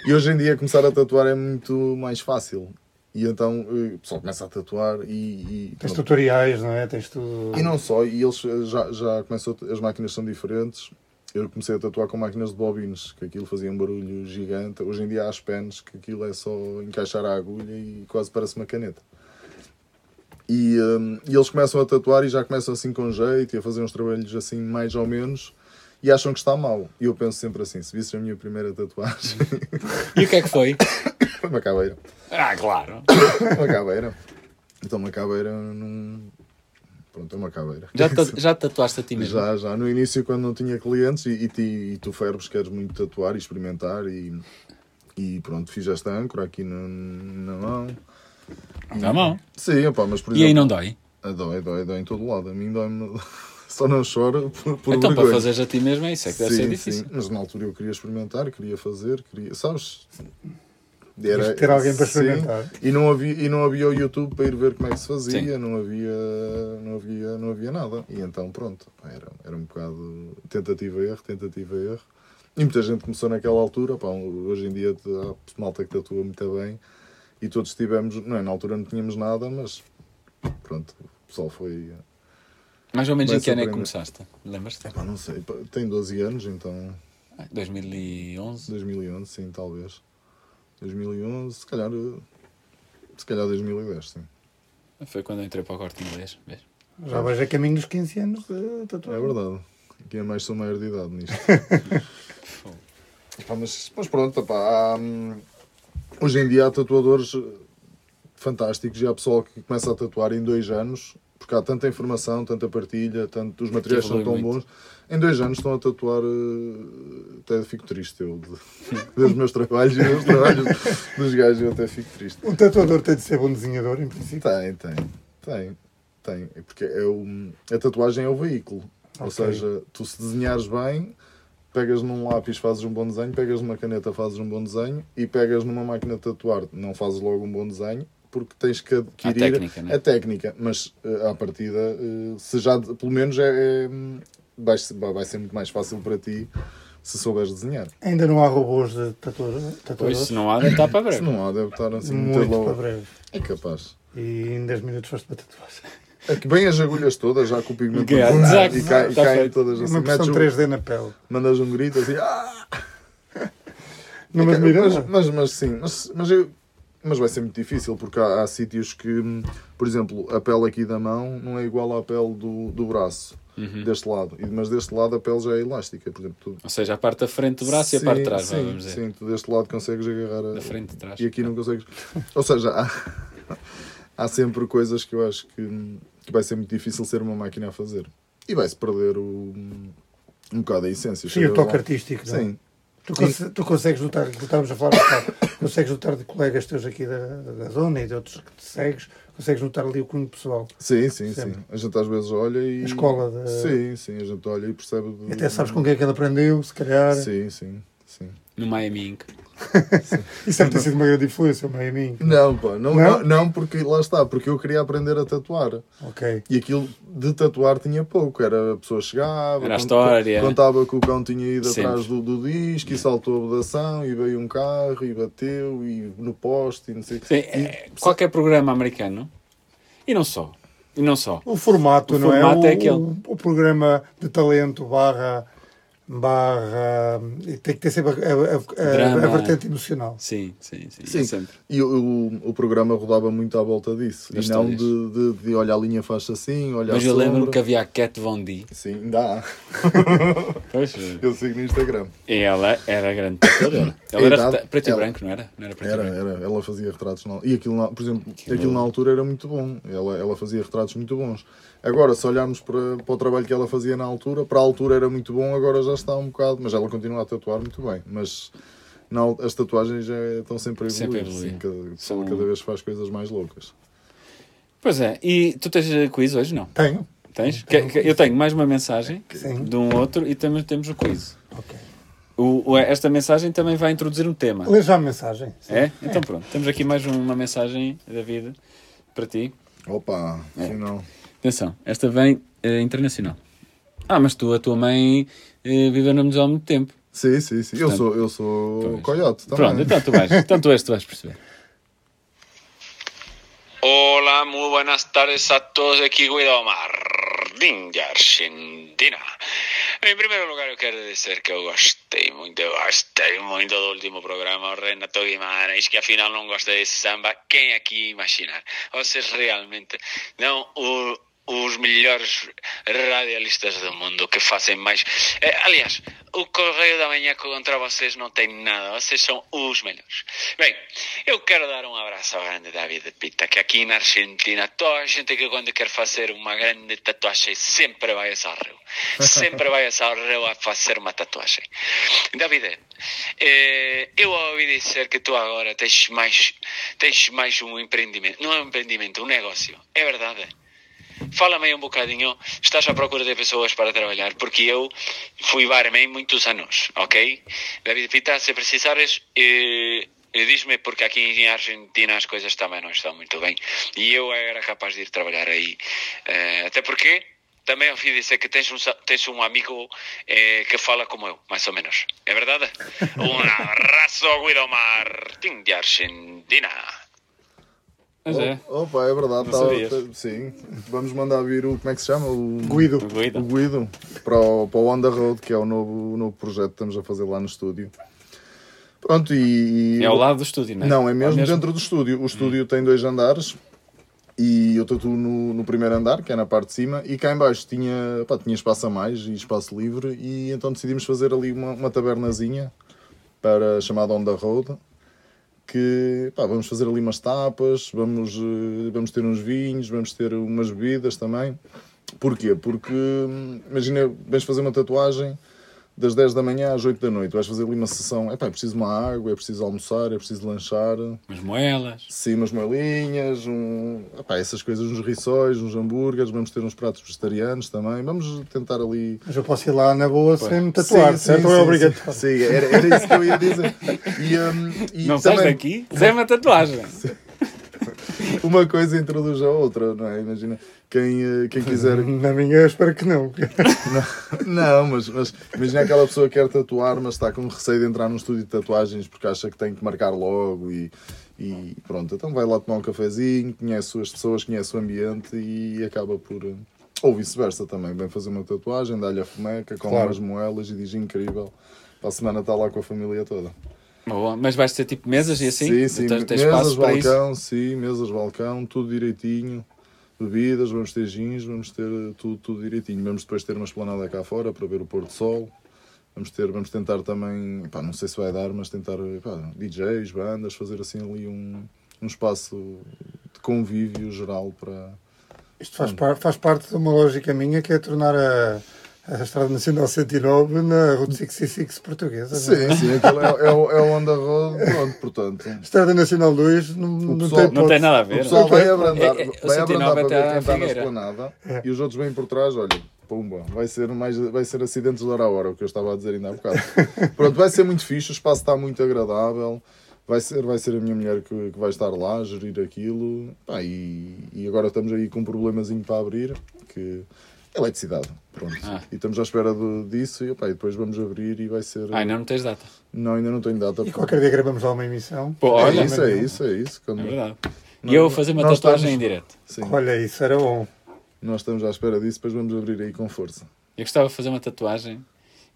E hoje em dia começar a tatuar é muito mais fácil. E então eh, o pessoal começa a tatuar e. e Tens pronto. tutoriais, não é? Tens tudo. E não só, e eles eh, já, já começou, as máquinas são diferentes. Eu comecei a tatuar com máquinas de bobines, que aquilo fazia um barulho gigante. Hoje em dia há as pens, que aquilo é só encaixar a agulha e quase parece uma caneta. E, hum, e eles começam a tatuar e já começam assim com jeito e a fazer uns trabalhos assim mais ou menos e acham que está mal. E eu penso sempre assim, se visse a minha primeira tatuagem, E o que é que foi? foi uma caveira. Ah, claro. Uma caveira. Então uma caveira num... Pronto, é uma caveira. Já, ta- já te tatuaste a ti mesmo? Já, já. No início, quando não tinha clientes, e, e, ti- e tu, Ferbes, queres muito tatuar e experimentar, e, e pronto, fiz esta âncora aqui na, na mão. Na mão. Sim, opá, mas por E aí exemplo. não dói? Ah, Dói, dói, dói em todo lado. A mim dói-me. Só não choro por, por então, para vergonha. fazeres a ti mesmo é isso, é que deve sim, ser difícil. Sim, mas na altura eu queria experimentar, queria fazer, queria. Sabes? Que ter alguém para sim, experimentar. E não, havia, e não havia o YouTube para ir ver como é que se fazia, Sim. não havia, não, havia, não havia nada. E então, pronto, era, era um bocado tentativa-erro, tentativa-erro. E muita gente começou naquela altura. Pá, hoje em dia há malta que tatua muito bem e todos tivemos. Não é, na altura não tínhamos nada, mas pronto, o pessoal foi. Mais ou menos em que ano é que começaste? Lembras-te? Epá, não sei, tem 12 anos, então Ah, 2011? 2011, sim, talvez. 2011, se calhar. eh, Se calhar 2010, sim. Foi quando eu entrei para o corte inglês. vês? Já vais a caminho dos 15 anos de É tatuagem. verdade. Aqui é mais sou maior de idade nisto. Pá, mas, mas pronto, pá, há, hum, hoje em dia há tatuadores fantásticos e há pessoal que começa a tatuar em dois anos porque há tanta informação, tanta partilha, tanto, os materiais são tão muito. bons. Em dois anos estão a tatuar, eh, até fico triste eu, de ver os meus trabalhos e os trabalhos dos gajos, eu até fico triste. Um tatuador tem de ser bom desenhador, em princípio. Tem, tem, tem, tem. É Porque é o, a tatuagem é o veículo. Ou Ok. seja, tu se desenhares bem, pegas num lápis, fazes um bom desenho, pegas numa caneta, fazes um bom desenho e pegas numa máquina de tatuar, não fazes logo um bom desenho porque tens que adquirir técnica, né? a técnica. Mas eh, à partida, eh, se já, pelo menos, é, é, vai, ser- vai ser muito mais fácil para ti se souberes desenhar. Ainda não há robôs de tatuador, Pois, se não há, deve estar para Se breve. não há, deve estar assim muito Muito logo. para breve. É capaz. E em 10 minutos foste para tatuagem. É que bem as agulhas todas, já com o pigmento Exato. e, cai- e Tá caem todas assim. uma um- 3D na pele. mandas um grito assim. Ah! Não É mas, mas, mas sim, mas, mas, eu, mas vai ser muito difícil porque há, há sítios que, hum, por exemplo, a pele aqui da mão não é igual à pele do, do braço. deste lado. E- Mas deste lado a pele já é elástica. Por exemplo, tu, Ou seja, a parte da frente do braço e a Sim, parte de trás, sim, vamos dizer. Sim, tu deste lado consegues agarrar a... Da frente de trás. E aqui não consegues. Ou seja, há, há sempre coisas que eu acho que, que vai ser muito difícil ser uma máquina a fazer. E vai-se perder o, um bocado a essência. Sim, o toque lá- artístico. não é? Sim. Tu, tu consegues notar, que estávamos a falar, consegues notar de colegas teus aqui da, da zona e de outros que te segues, consegues notar ali o cunho pessoal. Sim, sim, Sempre. sim. A gente às vezes olha e. A escola de- Sim, sim, a gente olha e percebe. de- até sabes com quem é que ele aprendeu, se calhar. Sim, sim, sim. No Miami Ink. Isso deve ter sido uma grande influência, meio a mim. Não, pá, não, Não? não? não, porque lá está, porque eu queria aprender a tatuar. Ok. E aquilo de tatuar tinha pouco. Era a pessoa chegava, Era a história. contava que o cão tinha ido Sempre. atrás do, do disco e saltou a vedação e veio um carro e bateu e no poste e não sei o Sim, quê. é, qualquer programa americano. E não só. E não só. O formato, O não formato é? é aquele. O, o programa de talento barra. Barra. e tem que ter sempre a, a, a- a vertente emocional. Sim, sim, sim. Sim. é sempre. E o, o, o programa rodava muito à volta disso. Das e não de, de, de olhar a linha faz assim, olhar Mas eu lembro-me que havia a Cat Von D. Sim. Pois, Eu sigo no Instagram. e ela era grande tatuadora. Ela era idade- preto e ela- branco, não era? Não era preto e Era, era, ela fazia retratos. Na... E aquilo, na- por exemplo, aquilo... na altura era muito bom. Ela, ela fazia retratos muito bons. Agora, se olharmos para, para o trabalho que ela fazia na altura, para a altura era muito bom, agora já está um bocado. Mas ela continua a tatuar muito bem. Mas na, as tatuagens já estão sempre a Sempre a evoluir. evoluir. sim, cada, São- cada vez faz coisas mais loucas. Pois é. E tu tens eh, quiz hoje? Não. Tenho. Tens? Que- que- eu tenho mais uma mensagem Sim. de um outro e também temos o quiz. Ok. O, o- esta mensagem também vai introduzir um tema. Lê já a mensagem. Sim. É? Então pronto. Temos aqui mais uma mensagem, David, para ti. Opa, É. afinal. Atenção, esta vem eh, internacional. Ah, mas tu, a tua mãe, eh, viveu na Museu há muito tempo. Sim, sim, sim. Eu Portanto, sou, eu sou pois. coiote também. Pronto, então tu vais. Então tu és, tu vais perceber. Hola, muy buenas tardes a todos aquí, Guido Martín de Argentina. En primeiro lugar, eu quero dizer que eu gostei muito, eu gostei muito do último programa, o Renato Guimarães, que afinal não gosta de samba. Quem aqui imaginar? Vocês realmente não o, os melhores radialistas do mundo que fazem mais. Eh, aliás, o Correio da Manhã contra vocês não tem nada, vocês são os melhores. Bem, eu quero dar um abraço ao grande David Pita, que aqui na Argentina, toda a gente que quando quer fazer uma grande tatuagem sempre vai ao Rio. Sempre vai ao Rio a fazer uma tatuagem. David, eh, eu ouvi dizer que tu agora tens mais, tens mais um empreendimento, não é um empreendimento, um negócio. É verdade? Fala-me aí um bocadinho, estás à procura de pessoas para trabalhar, porque eu fui barman muitos anos, ok? David Pita, se precisares, eh, eh, diz-me, porque aqui em Argentina as coisas também não estão muito bem, e eu era capaz de ir trabalhar aí, Eh, até porque também ouvi dizer que tens um, tens um amigo eh, que fala como eu, mais ou menos, é verdade? Um abraço, Guido Martín de Argentina. Mas é. Opa, é verdade. Tá- tá- sim. Vamos mandar vir o. Como é que se chama? O Guido. O Guido. O Guido para o, para o On the Road, que é o novo, o novo projeto que estamos a fazer lá no estúdio. Pronto, e. e- É ao lado do estúdio, não é? Não, é mesmo, Ou dentro do estúdio. O estúdio tem dois andares e eu tatuo no, no primeiro andar, que é na parte de cima, e cá em baixo tinha, pá, tinha espaço a mais e espaço livre, e então decidimos fazer ali uma, uma tabernazinha para, chamada On the Road. Que pá, vamos fazer ali umas tapas, vamos, eh, vamos ter uns vinhos, vamos ter umas bebidas também. Porquê? Porque hum, imagina, vens fazer uma tatuagem das 10 da manhã às 8 da noite, vais fazer ali uma sessão, epá, é preciso uma água, é preciso almoçar, é preciso lanchar, Umas moelas. sim, umas moelinhas, um, epá, essas coisas, uns rissóis, uns hambúrgueres, vamos ter uns pratos vegetarianos também, vamos tentar ali... Mas eu posso ir lá na boa sem me tatuar, Sim, certo? sim, Ou é sim, obrigatório? Sim, sim, era, era isso que eu ia dizer. E, hum, e Não sais também daqui? Zé uma tatuagem. uma coisa introduz a outra, não é? Imagina, quem, eh, quem quiser Na minha, eu espero que não. Não, mas, mas imagina aquela pessoa que quer tatuar, mas está com receio de entrar num estúdio de tatuagens porque acha que tem que marcar logo e, e pronto. Então vai lá tomar um cafezinho, conhece as pessoas, conhece o ambiente e acaba por. eh, Ou vice-versa também. Vem fazer uma tatuagem, dá-lhe a fumeca, come Claro. umas moelas e diz incrível. Para a semana está lá com a família toda. Boa. Mas vais ter tipo mesas e assim? Sim, sim. Tens, tens mesas, espaço para isso? balcão, sim, mesas, balcão, tudo direitinho. bebidas, vamos ter gins, vamos ter tudo, tudo direitinho. Vamos depois ter uma esplanada cá fora para ver o pôr do sol. Vamos, ter, vamos tentar também, pá, não sei se vai dar, mas tentar pá, DJs, bandas, fazer assim ali um, um espaço de convívio geral para. Isto faz, par, faz parte de uma lógica minha que é tornar a, a Estrada Nacional 109 na Route 66 portuguesa. não é? Sim, sim, aquilo é, é, o- é o on the road, pronto, portanto. Estrada Nacional 2 não, não, pessoal- tem Não tem nada a O ver. pessoal vai abrandar, É, é, o vai 109 abrandar para ver quem está na esplanada e os outros vêm por trás, olha, pumba, vai ser, mais, vai ser acidentes de hora a hora, o que eu estava a dizer ainda há bocado. Pronto, vai ser muito fixe, o espaço está muito agradável, vai ser, vai ser a minha mulher que, que vai estar lá a gerir aquilo, Pá, e, e agora estamos aí com um problemazinho para abrir, que é eletricidade, pronto. Ah. E estamos à espera do- disso e, pá, e depois vamos abrir e vai ser... Ah, ainda não tens data. Não, ainda não tenho data. E qualquer dia gravamos lá uma emissão. Pô, É olha, isso, é isso, é isso. Quando- é verdade. Nós- E eu vou fazer uma tatuagem estamos- em direto. Sim. Olha, isso era bom. Nós estamos à espera disso, depois vamos abrir aí com força. Eu gostava de fazer uma tatuagem,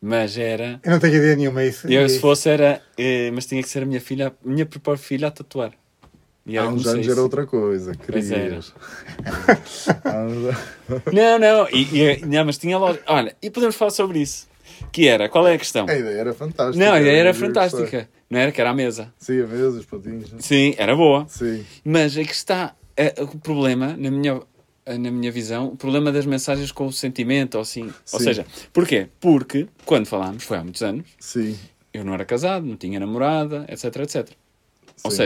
mas era. Eu não tenho ideia nenhuma. Isso, Eu, se fosse, era. eh, mas tinha que ser a minha filha, a minha própria filha a tatuar. E Há uns anos era outra coisa, querias. Não, não, e, e- não, mas tinha logo. Olha, e podemos falar sobre isso. Que era, qual é a questão? A ideia era fantástica. Não, a ideia era fantástica. Não era que era a mesa. Sim, a mesa, os patinhos. Sim, era boa. Sim, Mas é que está eh, o problema, na minha, na minha visão, o problema das mensagens com o sentimento, ou assim. Ou Sim. seja, porquê? Porque, quando falámos, foi há muitos anos, sim. eu não era casado, não tinha namorada, etc, etc. Ou Sim.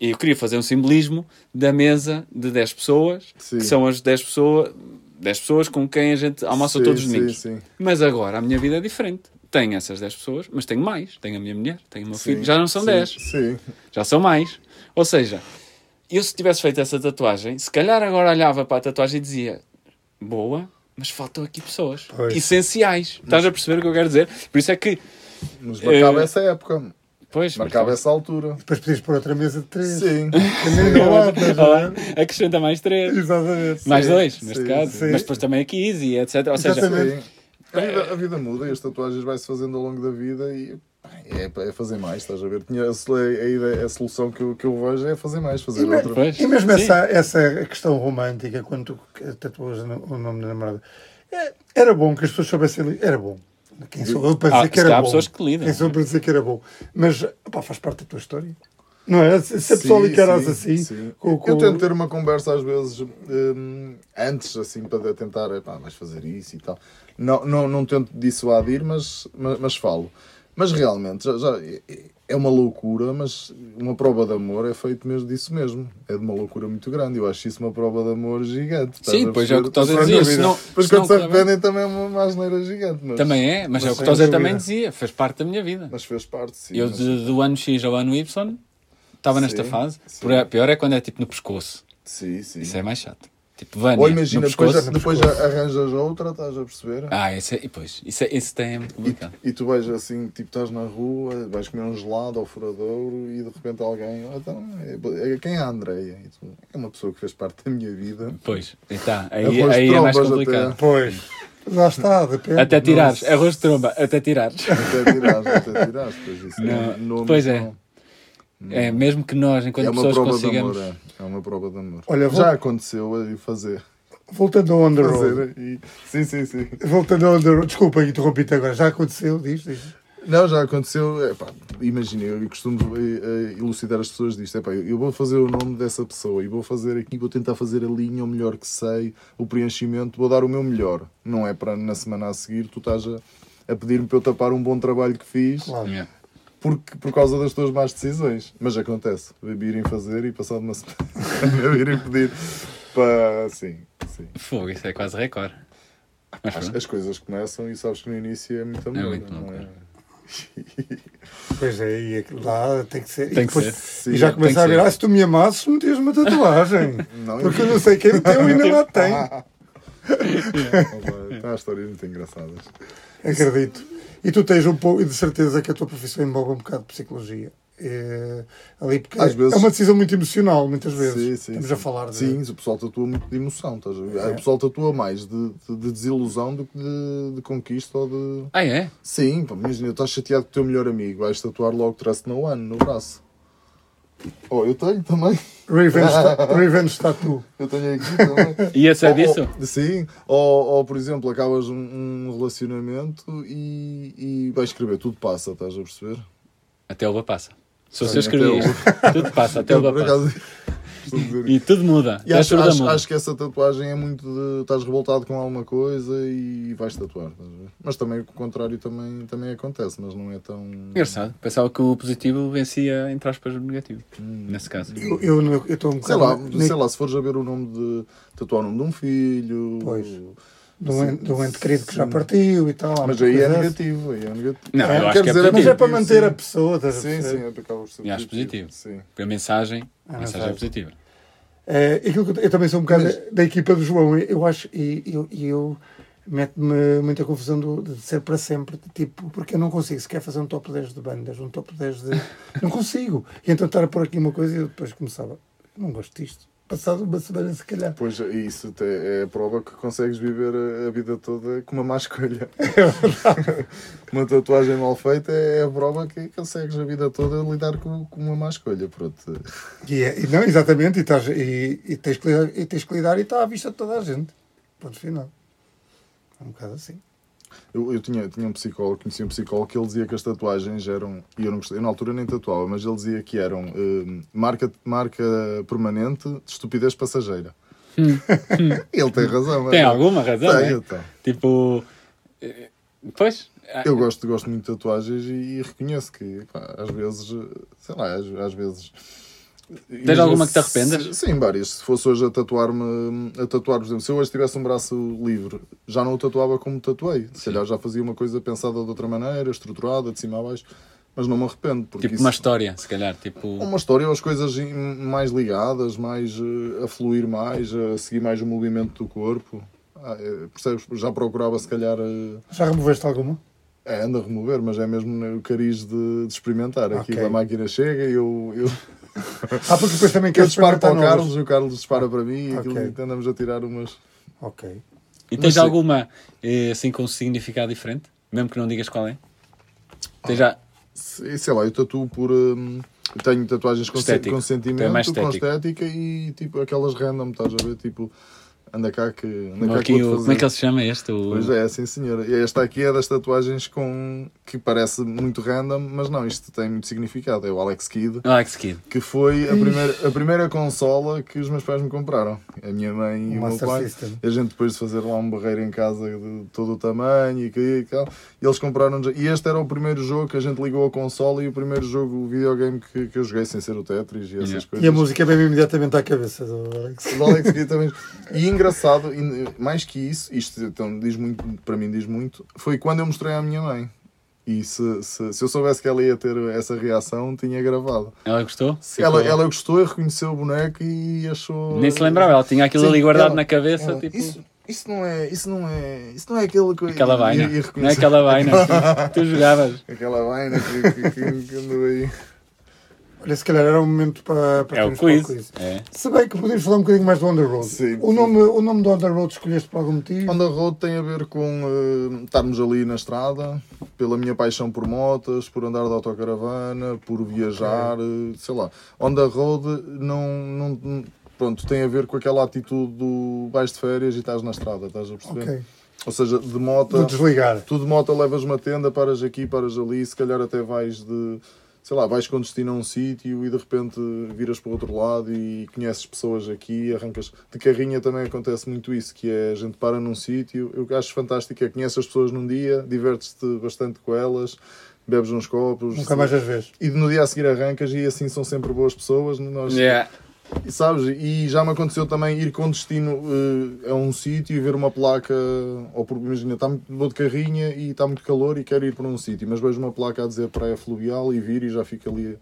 Seja, eu queria fazer um simbolismo da mesa de 10 pessoas, Sim. que são as 10 pessoas, 10 pessoas com quem a gente almoça Sim, todos os domingos. Mas agora a minha vida é diferente. Tenho essas 10 pessoas, mas tenho mais. Tenho a minha mulher, tenho o meu filho. Já não são sim, 10, Sim, já são mais. Ou seja, eu se tivesse feito essa tatuagem, se calhar agora olhava para a tatuagem e dizia: boa, mas faltam aqui pessoas Pois. essenciais. Estás a perceber o que eu quero dizer? Por isso é que, mas marcava Eh, essa época, pois, marcava essa altura. Depois podias pôr outra mesa de três. Sim, Também não há, estás a Olha, ver? acrescenta mais três. Exatamente. Mais Sim, dois, neste sim, caso. sim. Mas depois também aqui easy, etc. Ou seja, Exatamente. A vida, a vida muda e as tatuagens vai-se fazendo ao longo da vida e é, é fazer mais, estás a ver? Tinha a, a, ideia, a solução que eu, que eu vejo é fazer mais, fazer E, outra. Pois. e mesmo Sim. essa, essa questão romântica, quando tu tatuas o nome da namorada, é- era bom que as pessoas soubessem. Era bom. Quem sou eu para Ah, dizer que se era bom? pessoas que lidam. Quem sou eu para dizer que era bom? Mas faz parte da tua história. Não é? Se a pessoa lhe queres assim. sim. com- com- Eu tento ter uma conversa às vezes hum, antes, assim, para tentar, epá, vais fazer isso e tal. Não, não, não tento dissuadir, mas, mas, mas falo. Mas realmente, já, já é uma loucura, mas uma prova de amor é feito mesmo disso mesmo. É de uma loucura muito grande. Eu acho isso uma prova de amor gigante. estás Sim, a pois é o que estás a dizer, senão- quando se arrependem também é uma, asneira gigante. Mas, também é, mas, Mas é o que Tosé dúvida. também dizia, fez parte da minha vida. mas fez parte, sim. eu mas- de- do ano X ao ano Y estava nesta fase. sim. Pior é quando é tipo no pescoço. Sim, sim. Isso é mais chato. Tipo, Vânia, Ou imagina, no depois, pescoço. depois arranjas outra, estás a perceber? Ah, isso é, e pois, isso, é, isso tem é muito complicado. E tu vais assim, tipo, estás na rua, vais comer um gelado ao furadouro e de repente alguém, "Ah, então, é, é- quem é a Andreia? E tu, é uma pessoa que fez parte da minha vida. Pois, e tá, aí, de aí é mais complicado. até. Pois. Lá está, depende. Até tirares, Nossa. arroz de tromba, até tirares. Até tirares, até tirares. Pois isso Não, nomes pois é. não- É, mesmo que nós, enquanto É pessoas consigamos. É. É uma prova de amor. Olha, vou- Já aconteceu a fazer. Voltando ao on the road. e... Sim, sim, sim. Voltando ao on the road. Desculpa, interrompi-te agora. Já aconteceu, diz, diz. Não, já aconteceu. Epá, imagina, eu costumo eh, eh, elucidar as pessoas disto. Epá, eu vou fazer o nome dessa pessoa e vou fazer aqui, vou tentar fazer a linha o melhor que sei, o preenchimento, vou dar o meu melhor. Não é para na semana a seguir tu estás a, a pedir-me para eu tapar um bom trabalho que fiz Claro. Porque, por causa das tuas más decisões. Mas acontece, virem fazer e passado uma semana virem pedir para. Sim, sim. Fogo, isso é quase recorde. Mas As, as coisas começam e sabes que no início é muito amor. muito não é? Pois é, e lá tem que ser. Tem e, que depois- ser. e já Sim, começa tem a que ver, ah, se tu me amasses, metias uma tatuagem. Não, Porque eu não sei quem meteu e ainda lá tem. Há histórias muito engraçadas. Acredito. E tu tens um pouco, e de certeza que a tua profissão envolve um bocado de psicologia. É, ali porque Às é, vezes- é uma decisão muito emocional, muitas vezes. Sim, sim, Estamos sim. a falar de. Sim, o pessoal tatua muito de emoção. Estás a ver? É. O pessoal tatua mais de, de- de desilusão do que de, de conquista ou de. Ah, é? Sim, imagina, estás chateado com o teu melhor amigo, vais tatuar logo Trust No One no braço. Oh, eu tenho também. Revenge, ta- Revenge Tattoo. Eu tenho aqui também. E esse é Ou- disso? ou- sim. Ou, ou, por exemplo, acabas um, um relacionamento e, e vais escrever tudo passa, estás a perceber? Até uva passa. Se você escrever tudo passa, até por passa. Estou E tudo muda. E acho, acho, muda. acho que essa tatuagem é muito de estás revoltado com alguma coisa e vais tatuar. estás a ver? Mas também o contrário também, também acontece, mas não é tão. Engraçado. Pensava que o positivo vencia, entre aspas, o negativo. Nesse caso. Eu eu eu estou um Sei lá, sei lá, se fores a ver o nome de tatuar o nome de um filho. Pois. De um, ente- de um ente querido que já partiu e tal. Mas muita aí é negativo, aí é negativo. Não, É, eu acho que é dizer, Mas é para manter Sim. a pessoa. Sim, perceber? sim, é acaba por ser E acho positivo. Sim. Porque a mensagem, a A mensagem é positiva. É, aquilo que eu, eu também sou um bocado da, da equipa do João, eu acho, e eu, eu mete-me muita confusão do- de ser para sempre, de tipo, porque eu não consigo sequer fazer um top 10 de bandas, um top 10 de. Não consigo. E então estar a pôr aqui uma coisa e eu depois começava, não gosto disto. Passado uma semana, se calhar. Pois isso é a prova que consegues viver a, vida toda com uma má escolha. uma tatuagem mal feita é a prova que consegues a vida toda lidar com, com uma má escolha. Pronto. E, é- e não, exatamente, e, estás, e, e, tens que lidar, e tens que lidar e está à vista de toda a gente. Ponto final. É um bocado assim. Eu, eu tinha, tinha um psicólogo, conhecia um psicólogo que ele dizia que as tatuagens eram, e eu não gostei, eu na altura nem tatuava, mas ele dizia que eram hum, marca, marca permanente de estupidez passageira. ele tem razão. Hum. Tem é? alguma razão, Tem, então. Tipo. eh, Pois. ah, Eu gosto, gosto muito de tatuagens e, e reconheço que pá, às vezes, sei lá, às, às vezes. Tens alguma que te arrependas? Sim, várias. Se fosse hoje a tatuar-me, a tatuar, por exemplo, se eu hoje tivesse um braço livre, já não o tatuava como tatuei. Se calhar já fazia uma coisa pensada de outra maneira, estruturada, de cima a baixo, mas não me arrependo. Porque Tipo isso- uma história, se calhar. Tipo. uma história ou as coisas mais ligadas, mais eh, a fluir mais, a seguir mais o movimento do corpo. Ah, eh, percebes? Já procurava se calhar. eh, Já removeste alguma? é, anda a remover, mas é mesmo o cariz de, de experimentar. Aqui Ok. a máquina chega e eu, eu, Ah, porque depois também queres disparo para o Carlos e o Carlos dispara para mim e Ok. aquilo, e andamos a tirar umas. Ok. E Mas tens sim. alguma assim assim com um significado diferente? Mesmo que não digas qual é? Tens já. Se- Sei lá, eu tatuo por. hum, tenho tatuagens com, Estético. com sentimento, é mais com estético. estética e tipo aquelas random, estás a ver? Tipo, anda cá que. Anda cá que o- como é que ele se chama este? O... Pois é, sim senhora. E esta aqui é das tatuagens com que parece muito random, mas não, isto tem muito significado. É o Alex Kidd, Alex Kidd. que foi a primeira, a primeira consola que os meus pais me compraram. A minha mãe e O o meu pai. System. E a gente depois de fazer lá um barreiro em casa de todo o tamanho e, que, e tal, e eles compraram. E este era o primeiro jogo que a gente ligou a consola e o primeiro jogo, o videogame que, que eu joguei sem ser o Tetris e essas Yeah. coisas. E a música veio imediatamente à cabeça do Alex. O Alex Kidd também. E engraçado, e mais que isso, isto então, diz muito, para mim diz muito, foi quando eu mostrei à minha mãe. E se, se, se eu soubesse que ela ia ter essa reação, tinha gravado. Ela gostou? Ela, ela gostou e reconheceu o boneco e achou. Nem se lembrava, ela tinha aquilo Sim, ali guardado ela- na cabeça. ela- tipo, isso, isso não é. Isso não é. Isso não é aquele que aquela vaina. não é aquela vaina que tu jogavas. Aquela vaina que, que, que, que andou aí. Olha, se calhar era um momento para, para É o termos para quiz. É. Se bem que podemos falar um bocadinho mais do On The Road. Sim, o, sim. nome, o nome do On The Road escolheste por algum motivo? On the road tem a ver com eh, estarmos ali na estrada, pela minha paixão por motas, por andar de autocaravana, por viajar, eh, sei lá. On the road não, não, pronto, tem a ver com aquela atitude do vais de férias e estás na estrada, estás a perceber? Ok. Ou seja, de moto, Vou desligar. tu de moto levas uma tenda, paras aqui, paras ali, se calhar até vais de, sei lá, vais com destino a um sítio e de repente viras para o outro lado e conheces pessoas aqui, arrancas. De carrinha também acontece muito isso, que é a gente para num sítio, eu acho fantástico, é conheces as pessoas num dia, divertes-te bastante com elas, bebes uns copos. Nunca mais as vês. E no dia a seguir arrancas e assim são sempre boas pessoas. Nós, Yeah. E sabes, e já me aconteceu também ir com destino eh, a um sítio e ver uma placa, ou por, imagina, está muito, vou de carrinha e está muito calor e quero ir para um sítio, mas vejo uma placa a dizer praia fluvial e vir e já fico ali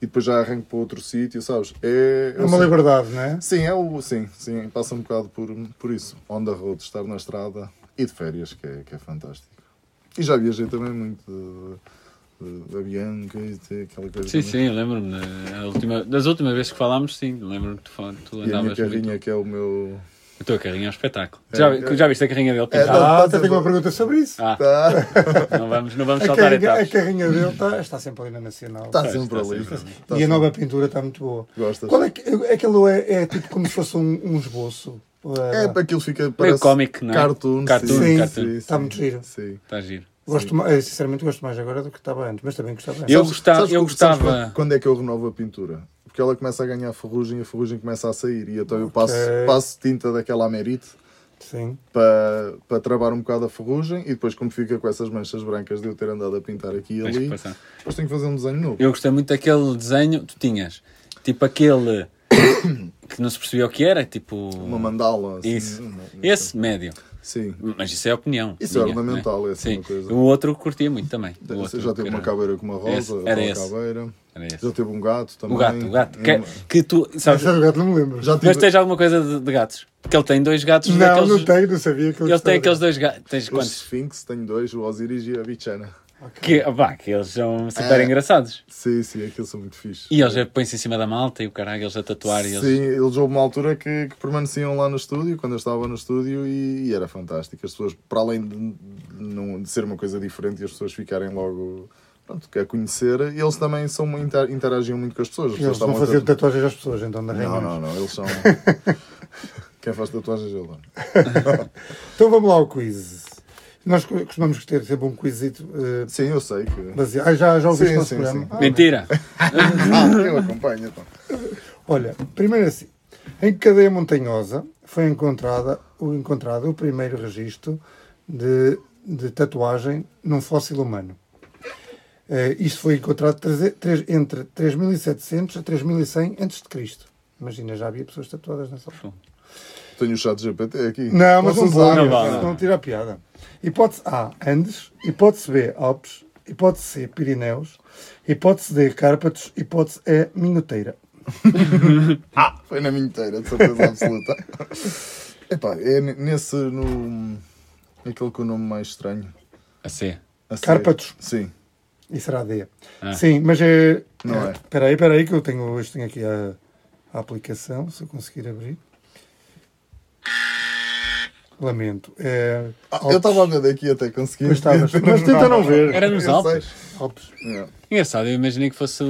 e depois já arranco para outro sítio, sabes? É, É uma sei- liberdade, não é? Sim, é o, sim, sim, passa um bocado por, por isso. On the road, estar na estrada e de férias, que é, que é fantástico. E já viajei também muito de, avião, que- de aquela coisa. Sim, também. sim, lembro-me. da- a última- Das últimas vezes que falámos, sim, lembro-me que tu, tu E a minha andavas carrinha, muito. que é o meu. A tua carrinha é um espetáculo. É, já, é. já viste a carrinha dele É, pintada? Ah, Tá, até tá tenho uma bom. pergunta sobre isso. Ah, Tá, não vamos, não vamos A saltar carrinha, a etapas. carrinha dele está, está sempre ali na Nacional. está Pois, sempre está ali. sempre Tá e a sempre. nova pintura está muito boa. Gostas? Qual é que aquilo é, é tipo como se fosse um, um esboço? É, para aquilo fica parece cómic, não é? Cartoon, Cartoon, Sim, cartoon. Está muito giro. Sim. Está giro. Gosto mais, eh, sinceramente gosto mais agora do que estava antes, mas também gostava antes. Eu Sabes- gostava- sabes eu quando- sabes gostava- quando- Quando é que eu renovo a pintura? Porque ela começa a ganhar ferrugem e a ferrugem começa a sair. E então eu passo, passo tinta daquela Amerite Sim. para, para travar um bocado a ferrugem e depois, como fica com essas manchas brancas de eu ter andado a pintar aqui e que ali, depois tenho que fazer um desenho novo. Eu gostei muito daquele desenho. Tu tinhas tipo aquele que não se percebia o que era, tipo. Uma mandala. Assim, Isso. Esse médio. Sim. Mas isso é opinião. Isso é minha, ornamental, não é assim Sim. uma coisa. O outro curtia muito também. O outro, já teve uma caveira com uma rosa, era esse. caveira. era esse. Já teve um gato também. O gato, o gato. Que, que tu. Sabes, Esse era o gato, não me lembro. Já mas tive... tens alguma coisa de, de gatos? Porque ele tem dois gatos Não, daqueles. não tenho, não sabia que eu Ele tem aqueles dois gatos. Tens Os quantos? Sphinx, tenho dois, o Osiris e a Bichana. Que, opá, que eles são super É. engraçados. Sim, sim, aqueles são muito fixes. E eles põem-se em cima da malta e o caralho, eles a tatuar e Sim, eles. eles houve uma altura que, que permaneciam lá no estúdio, quando eu estava no estúdio, e, e era fantástico. As pessoas, para além de, não, de ser uma coisa diferente e as pessoas ficarem logo pronto, a conhecer, eles também são, muito- inter- interagiam muito com as pessoas. As pessoas Eles vão a fazer ter- tatuagens às pessoas, então, na Não, reunião. não, não, eles são. Quem faz tatuagens é ele. Então vamos lá ao quiz. Nós co- costumamos ter sempre um quizito uh, Sim, eu sei que. baseado. Ah, já, já ouviste Sim, o nosso sim, programa? sim. Ah, Mentira! Ah, eu acompanho então. Olha, primeiro assim, em que cadeia montanhosa foi encontrada, o, encontrado o primeiro registro de, de tatuagem num fóssil humano. Eh, isto foi encontrado treze- três- entre 3700 a 3100 a.C. Imagina, já havia pessoas tatuadas nessa altura. Tenho o chat GPT aqui. Não, mas não Posso vale, usar? Não vale, não, não. tira a piada. Hipótese A, Andes. Hipótese B, Alpes. Hipótese C, Pirineus. Hipótese D, Cárpatos. Hipótese E, Minuteira. Ah, foi na minha inteira, de certeza absoluta. Epá, é nesse. No, aquele com o nome mais estranho. A C. A sério. Cárpatos. Sim. E será D. Ah. Sim, mas é. Não é. Espera aí, espera aí, que eu tenho, hoje tenho aqui a, a aplicação, se eu conseguir abrir. Lamento. É, Ah, eu estava a ver daqui até conseguir. Estavas, mas tenta não ver. Era nos Alpes. Alpes. Yeah. Engraçado, eu imaginei que fosse.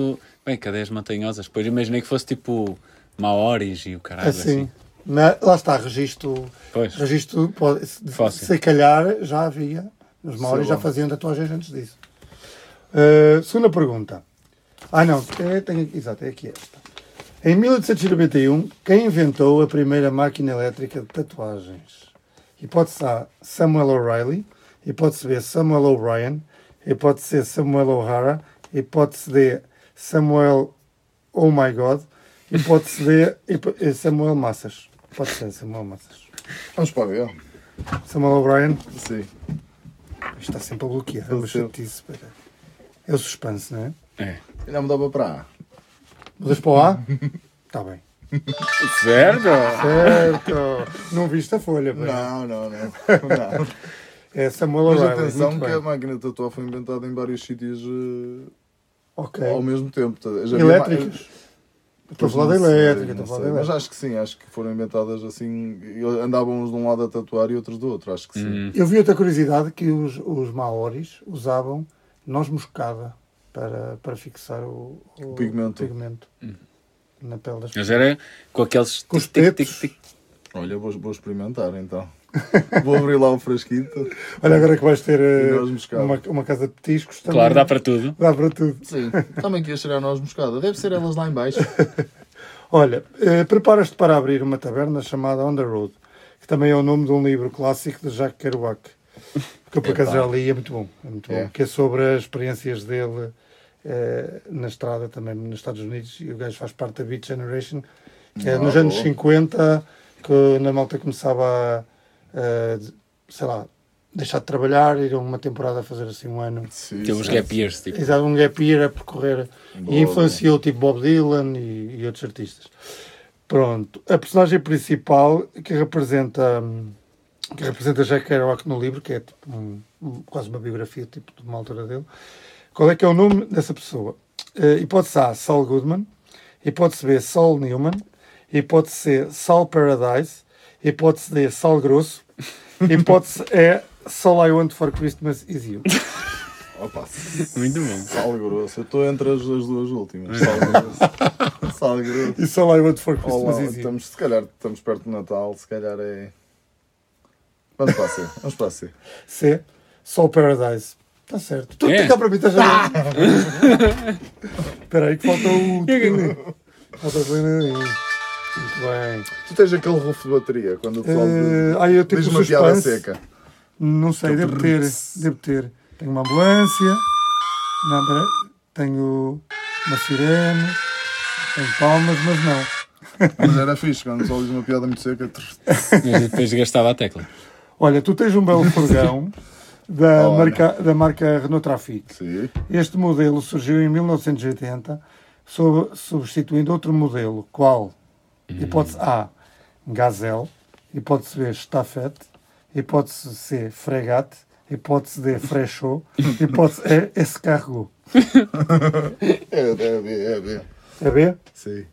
Bem, cadeias montanhosas. Depois imaginei que fosse tipo Maoris e o caralho. Assim. Assim. Na- lá está, registro. Pois. Registro, pode, se, Fácil. se calhar já havia. Os maoris já faziam tatuagens antes disso. Uh, segunda pergunta. Ah, não, é, tem, aqui- exato, é aqui esta. Em 1891, quem inventou a primeira máquina elétrica de tatuagens? Hipótese A, Samuel O'Reilly. Hipótese B, Samuel O'Brien. Hipótese C, Samuel O'Hara. Hipótese D, Samuel Oh My God. Hipótese D, Samuel Massas. Pode ser Samuel Massas. Vamos para ver. Samuel O'Brien. Sim. Está sempre a bloquear. É Eu uma chatice. É o suspense, não é? É. Ainda mudava para A. Mudas para o A? Está bem. Certo? Certo. Não viste a folha. pá. Não, não, não. não. É Samuel Mas O'Reilly. atenção que bem. a máquina de tatuar foi inventada em vários sítios eh, Ok. ao mesmo tempo. Já Elétricas? Estou a falar da elétrica. Estou a falar Mas acho que sim, acho que foram inventadas assim. Andavam uns de um lado a tatuar e outros do outro, acho que sim. Hum. Eu vi outra curiosidade que os, os maoris usavam noz moscada para, para fixar o, o pigmento. pigmento na pele das Mas era com aqueles. Com tic, tic, tic, tic. Olha, vou, vou experimentar então. vou abrir lá o frasquito. Olha, agora que vais ter eh, uma, uma casa de petiscos também. Claro, dá para tudo. Dá para tudo. Sim, também queria cheirar noz moscada. Deve ser elas lá em baixo. Olha, eh, preparas-te para abrir uma taberna chamada On the Road, que também é o nome de um livro clássico de Jacques Kerouac, que eu por acaso já li, é muito bom, é muito É. bom, que é sobre as experiências dele na estrada também nos Estados Unidos, e o gajo faz parte da Beat Generation, que é Ah, nos anos boa. 50, que na malta começava a, a, sei lá, deixar de trabalhar, ir a uma temporada a fazer assim um ano. Sim, Tem uns gap years, tipo. Exato, um gap year a percorrer Boa, e influenciou tipo Bob Dylan e, e outros artistas. Pronto, a personagem principal que representa que representa Jack Kerouac no livro, que é tipo um- quase uma biografia tipo de uma altura dele. Qual é que é o nome dessa pessoa? Uh, hipótese A, Saul Goodman. Hipótese B, Saul Newman. Hipótese C, Saul Paradise. Hipótese D, sal grosso. Hipótese E, All I Want for Christmas is You. Opa, Muito bom. sal grosso. Eu estou entre as, as duas últimas. Sal grosso. sal grosso. E All I Want for Christmas Olá, is You. estamos, se calhar estamos perto do Natal, se calhar é. Vamos para a C. Vamos para a C. C, Paradise. Está certo. Tu É. cá para mim, estás a ver? Espera aí que falta o... Falta o. Muito bem. Tu tens aquele rufo de bateria quando o pessoal Eh, ai, eu diz uma piada suspense. seca. Não sei, devo ter. Devo ter. Tenho uma ambulância. Não, tenho uma sirene. Tenho palmas, mas não. Mas era fixe, quando pessoal diz uma piada muito seca. depois gastava a tecla. Olha, tu tens um belo furgão da, marca, da marca Renault Trafic. Sim. Este modelo surgiu em 1980, sob- substituindo outro modelo. Qual? Hipótese A, Gazelle. Hipótese B, Staffette. Hipótese C, Fregate. Hipótese D, Frechot. Hipótese E, Escargot. É, é B, é B. É B? Sim.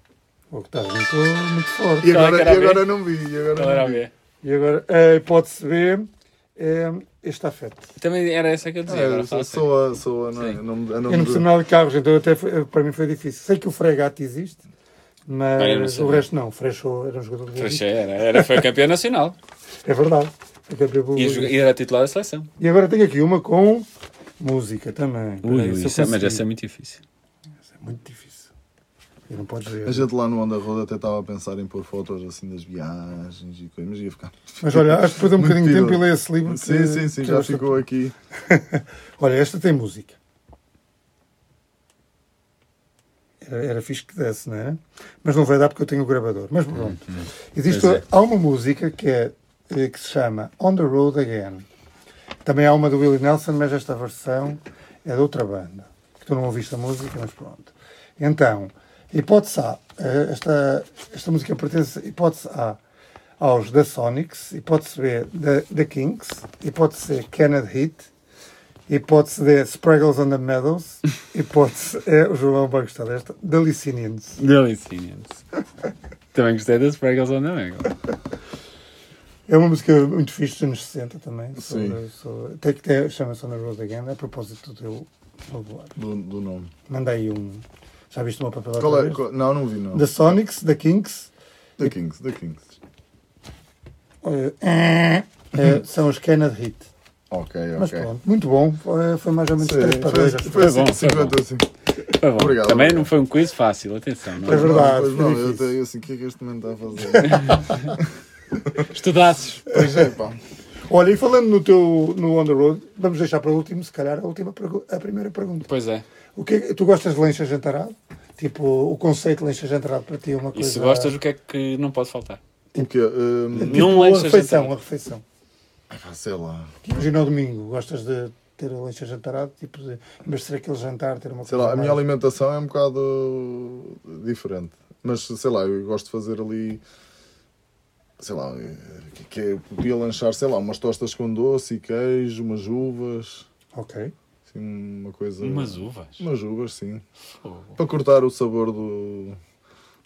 O que estás muito, muito forte. E agora, e agora não vi. E agora não vi. B? E agora, a hipótese B é Estafette. Também era essa que eu dizia. Agora É, fala sou, a, sou a, não é? A nome, a Eu não do- percebo nada de carros, então até foi- para mim foi difícil. Sei que o Fregate existe, Ah, eu não mas sabia. o resto não. O Frechot era um jogador de Frechê era, era, foi campeão nacional. É verdade. Foi campeão E, e era titular da seleção. E agora tenho aqui uma com música também. Ui, Peraí, eu isso é- mas essa é muito difícil. É muito difícil. E não podes ver. A gente lá no Onda Roda até estava a pensar em pôr fotos assim das viagens e coisas, mas ia ficar. Mas olha, acho que depois de um bocadinho de tempo e leio esse livro. que- Sim, sim, sim, já ficou aqui. Olha, esta tem música. Era, era fixe que desse, não é? Mas não vai dar porque eu tenho o gravador. Mas pronto. Existe, Pois é. há uma música que, é, eh, que se chama On the Road Again. Também há uma do Willie Nelson, mas esta versão é de outra banda. Que tu não ouviste a música, mas pronto. Então, hipótese A. eh, Esta, esta música pertence, hipótese A, aos The Sonics. Hipótese B, The, The Kinks. Hipótese C, Kenneth Heat. Hipótese D, Spraggles on the Meadows. Hipótese E, o João vai gostar desta, The Licinians. Delicinians. Também gostei das Sprinkles on the Mango. É uma música muito fixe dos anos 60 também. Sim. Sobre, até que chama-se On the Road Again, a propósito do teu voar. Do, do nome. Manda aí um. Já viste uma papelada? Qual é? qual- não, não vi, não. The Sonics, The Kinks. The Kings, The Kings. eh, são os Kenneth Heat. Ok, Mas ok. pronto, muito bom. Foi, mais ou menos Sim, 3 para foi, 2. foi Foi bom, assim, foi 50 bom. assim. Foi bom. Obrigado, Também obrigado. não foi um quiz fácil, atenção. Não É verdade, Pois foi não, eu até assim, o que é que este momento está a fazer? Estudasses. pois é, pá. Olha, e falando no teu no On the Road, vamos deixar para o último, se calhar, a, última, a primeira pergunta. Pois é. O que é- tu gostas de lencha jantarado? Tipo, o conceito de lencha jantarado para ti é uma E coisa. se gostas, o que é que não pode faltar? O? Hum, Tipo, Não a lencha refeição, jantarado. a refeição. pá, sei lá. Imagina ao domingo, gostas de ter a lencha jantarado, tipo, de, em vez de ser aquele jantar, ter uma Sei lá, a minha alimentação é um bocado diferente. Mas sei lá, eu gosto de fazer ali. Sei lá, eh, que é, podia lanchar, sei lá, umas tostas com doce e queijo, umas uvas. Ok. Assim, uma coisa. Umas uvas. Umas uvas, sim. Fogo. Para cortar o sabor do,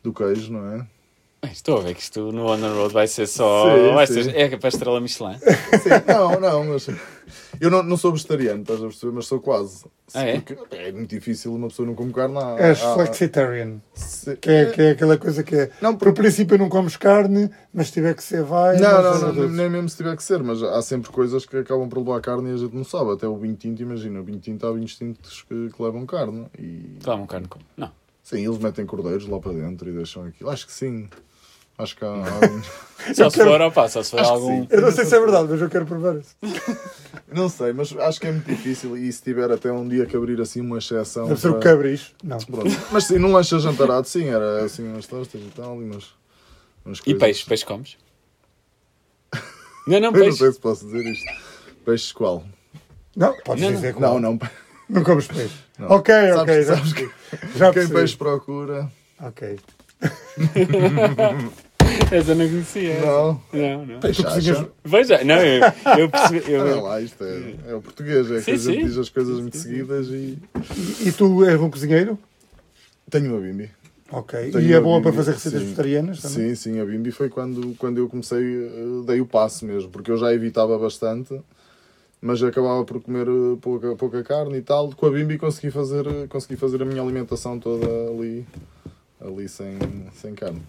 do queijo, não é? Estou a ver que isto no On the Road vai ser só. Sim, vai sim. ser, é para a estrela Michelin. Sim, não, não, mas. Eu não, não sou vegetariano, estás a perceber, mas sou quase. Ah, é? Porque é muito difícil uma pessoa não comer carne. à- És à- flexitarian, se- que é, que é aquela coisa que é. Não, Por princípio não comes carne, mas se tiver que ser, vai. Não, não, é não, doce. nem mesmo se tiver que ser, mas há sempre coisas que acabam por levar carne e a gente não sabe. Até o vinho tinto, imagina, o vinho tinto há vinhos tintos que, que levam carne. E Toma um carne com. Não. sim, eles metem cordeiros lá para dentro e deixam aquilo. Acho que sim. Acho que há, vinhos. Só se quero- for, opa, só se for algum. sim. Eu não sei se é verdade, mas eu quero provar isso. Não sei, mas acho que é muito difícil e se tiver até um dia que abrir assim uma exceção. Deve ser o cabris. Não. Pronto. Mas sim, num lanche jantarado, sim, era assim umas tostas e tal, e umas, umas E peixe? Peixe comes? Não, não, Eu não peixe. sei se posso dizer isto. Peixe qual? Não, podes Não, dizer que Não, não. Não comes peixe. Não. Ok, Sabes- ok. já sabes percebi. que- Já Quem percebi. peixe procura. Ok. Essa eu não conhecia. Não. Não, não. Peixe Tu cozinhas- acha. Veja, não, eu, eu percebi. Olha Eu, lá, isto é, é o português, é que Sim, a gente sim. diz as coisas muito seguidas e. E, e tu és bom cozinheiro? Tenho uma bimbi. Ok. Tenho e é boa para fazer receitas sim. vegetarianas também? Sim, sim, a Bimbi foi quando, quando eu comecei, eh, dei o passo mesmo, porque eu já evitava bastante, mas acabava por comer eh, pouca, pouca carne e tal. Com a Bimbi consegui fazer, eh, consegui fazer a minha alimentação toda ali, ali sem, sem carne.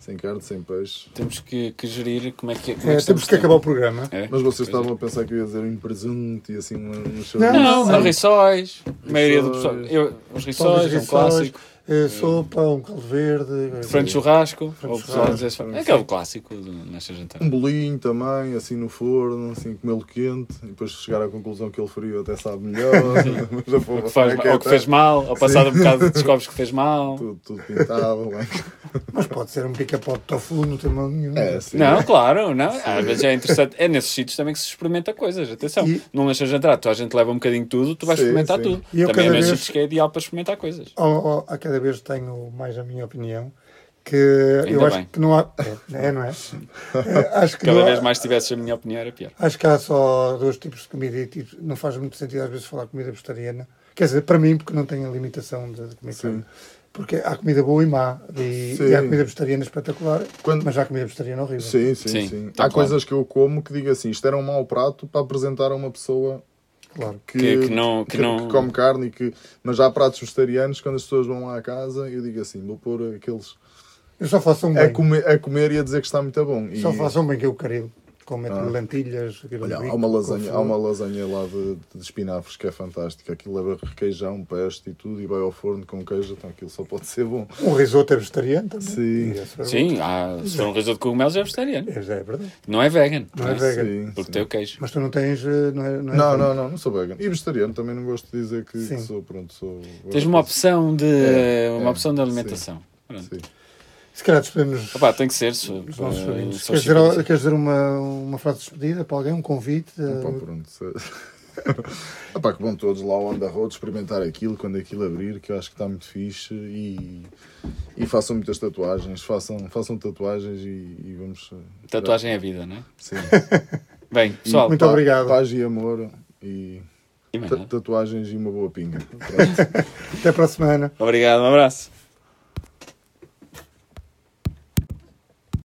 Sem carne, sem peixe. Temos que, que gerir como é que, como é É, que temos que acabar o programa. É? Mas vocês Pois é. estavam a pensar que eu ia dizer um presunto e assim um uns Não, Não, Não. não, rissóis. A maioria do pessoal. Eu, os rissóis, é um rissóis. clássico. Eh, sopa, um caldo verde. Frango de churrasco. Frango ou churrasco. assim, É aquele clássico do nesta jantar. Um bolinho também, assim no forno, assim comê-lo quente, e depois chegar à conclusão que ele frio até sabe melhor. Mas a Ou que, faz, é que é, ou que fez mal, ao passado um bocado descobres que fez mal. Tudo, tudo pintado. Mas pode ser um pica-pau de tofu, não tem mal nenhum. É, sim. Não, claro, não. Às vezes é interessante. É nesses sítios também que se experimenta coisas. Atenção, E- não lanchas jantar, tu a gente leva um bocadinho de tudo, tu vais Sim, experimentar sim. tudo. E também é nesses sítios que é ideal para experimentar coisas. Oh, oh, a cada vez tenho mais a minha opinião que eu acho bem. que não há. É, não é? É, acho que Cada não há- vez mais tivesses a minha opinião era pior. Acho que há só dois tipos de comida e tipo, não faz muito sentido às vezes falar comida vegetariana. Quer dizer, para mim, porque não tenho a limitação de, Sim. carne. Porque há comida boa e má. E, e há comida vegetariana espetacular, Quando- mas há comida vegetariana horrível. Sim, sim, Sim, sim. tá Há claro. coisas que eu como que digo assim, isto era um mau prato para apresentar a uma pessoa Claro. que, Que- que não- que não- come carne e que. Mas há pratos vegetarianos, quando as pessoas vão lá à casa, eu digo assim, vou pôr aqueles Eu só faço um a bem. comer, a comer e a dizer que está muito bom. E, Só faço um bem que é o caril. Com meto Ah. lentilhas, aquilo Olha, bico, há uma lasanha, há uma lasanha lá de, de espinafres que é fantástica. Aquilo leva requeijão, peste e tudo, e vai ao forno com queijo, então aquilo só pode ser bom. Um risoto é vegetariano também. Sim. É Sim, há, se for um risoto de cogumelos é vegetariano. É, é verdade. Não é vegan. Não é vegan. Sim, Porque sim. tem o queijo. Mas tu não tens. eh, Não, é, não, é Não, não, não, não sou vegan. E vegetariano também não gosto de dizer que, Sim. que sou, pronto, sou... Tens uma opção de, É, uma é, opção de alimentação. Pronto. Sim. Se calhar despedimos Opa, tem que ser. Se, os nossos eh, ouvintes. Queres dizer, queres dizer uma, uma frase de despedida para alguém? Um convite? Opa, pronto. Epá, que vão todos lá ao on the road experimentar aquilo quando aquilo abrir, que eu acho que está muito fixe e, e façam muitas tatuagens, façam, façam tatuagens e, e vamos. eh, Tatuagem é vida, não é? Sim. Bem, pessoal, Muito Pa- obrigado. Paz e amor e e tatuagens e uma boa pinga. Até para a semana. obrigado, um abraço.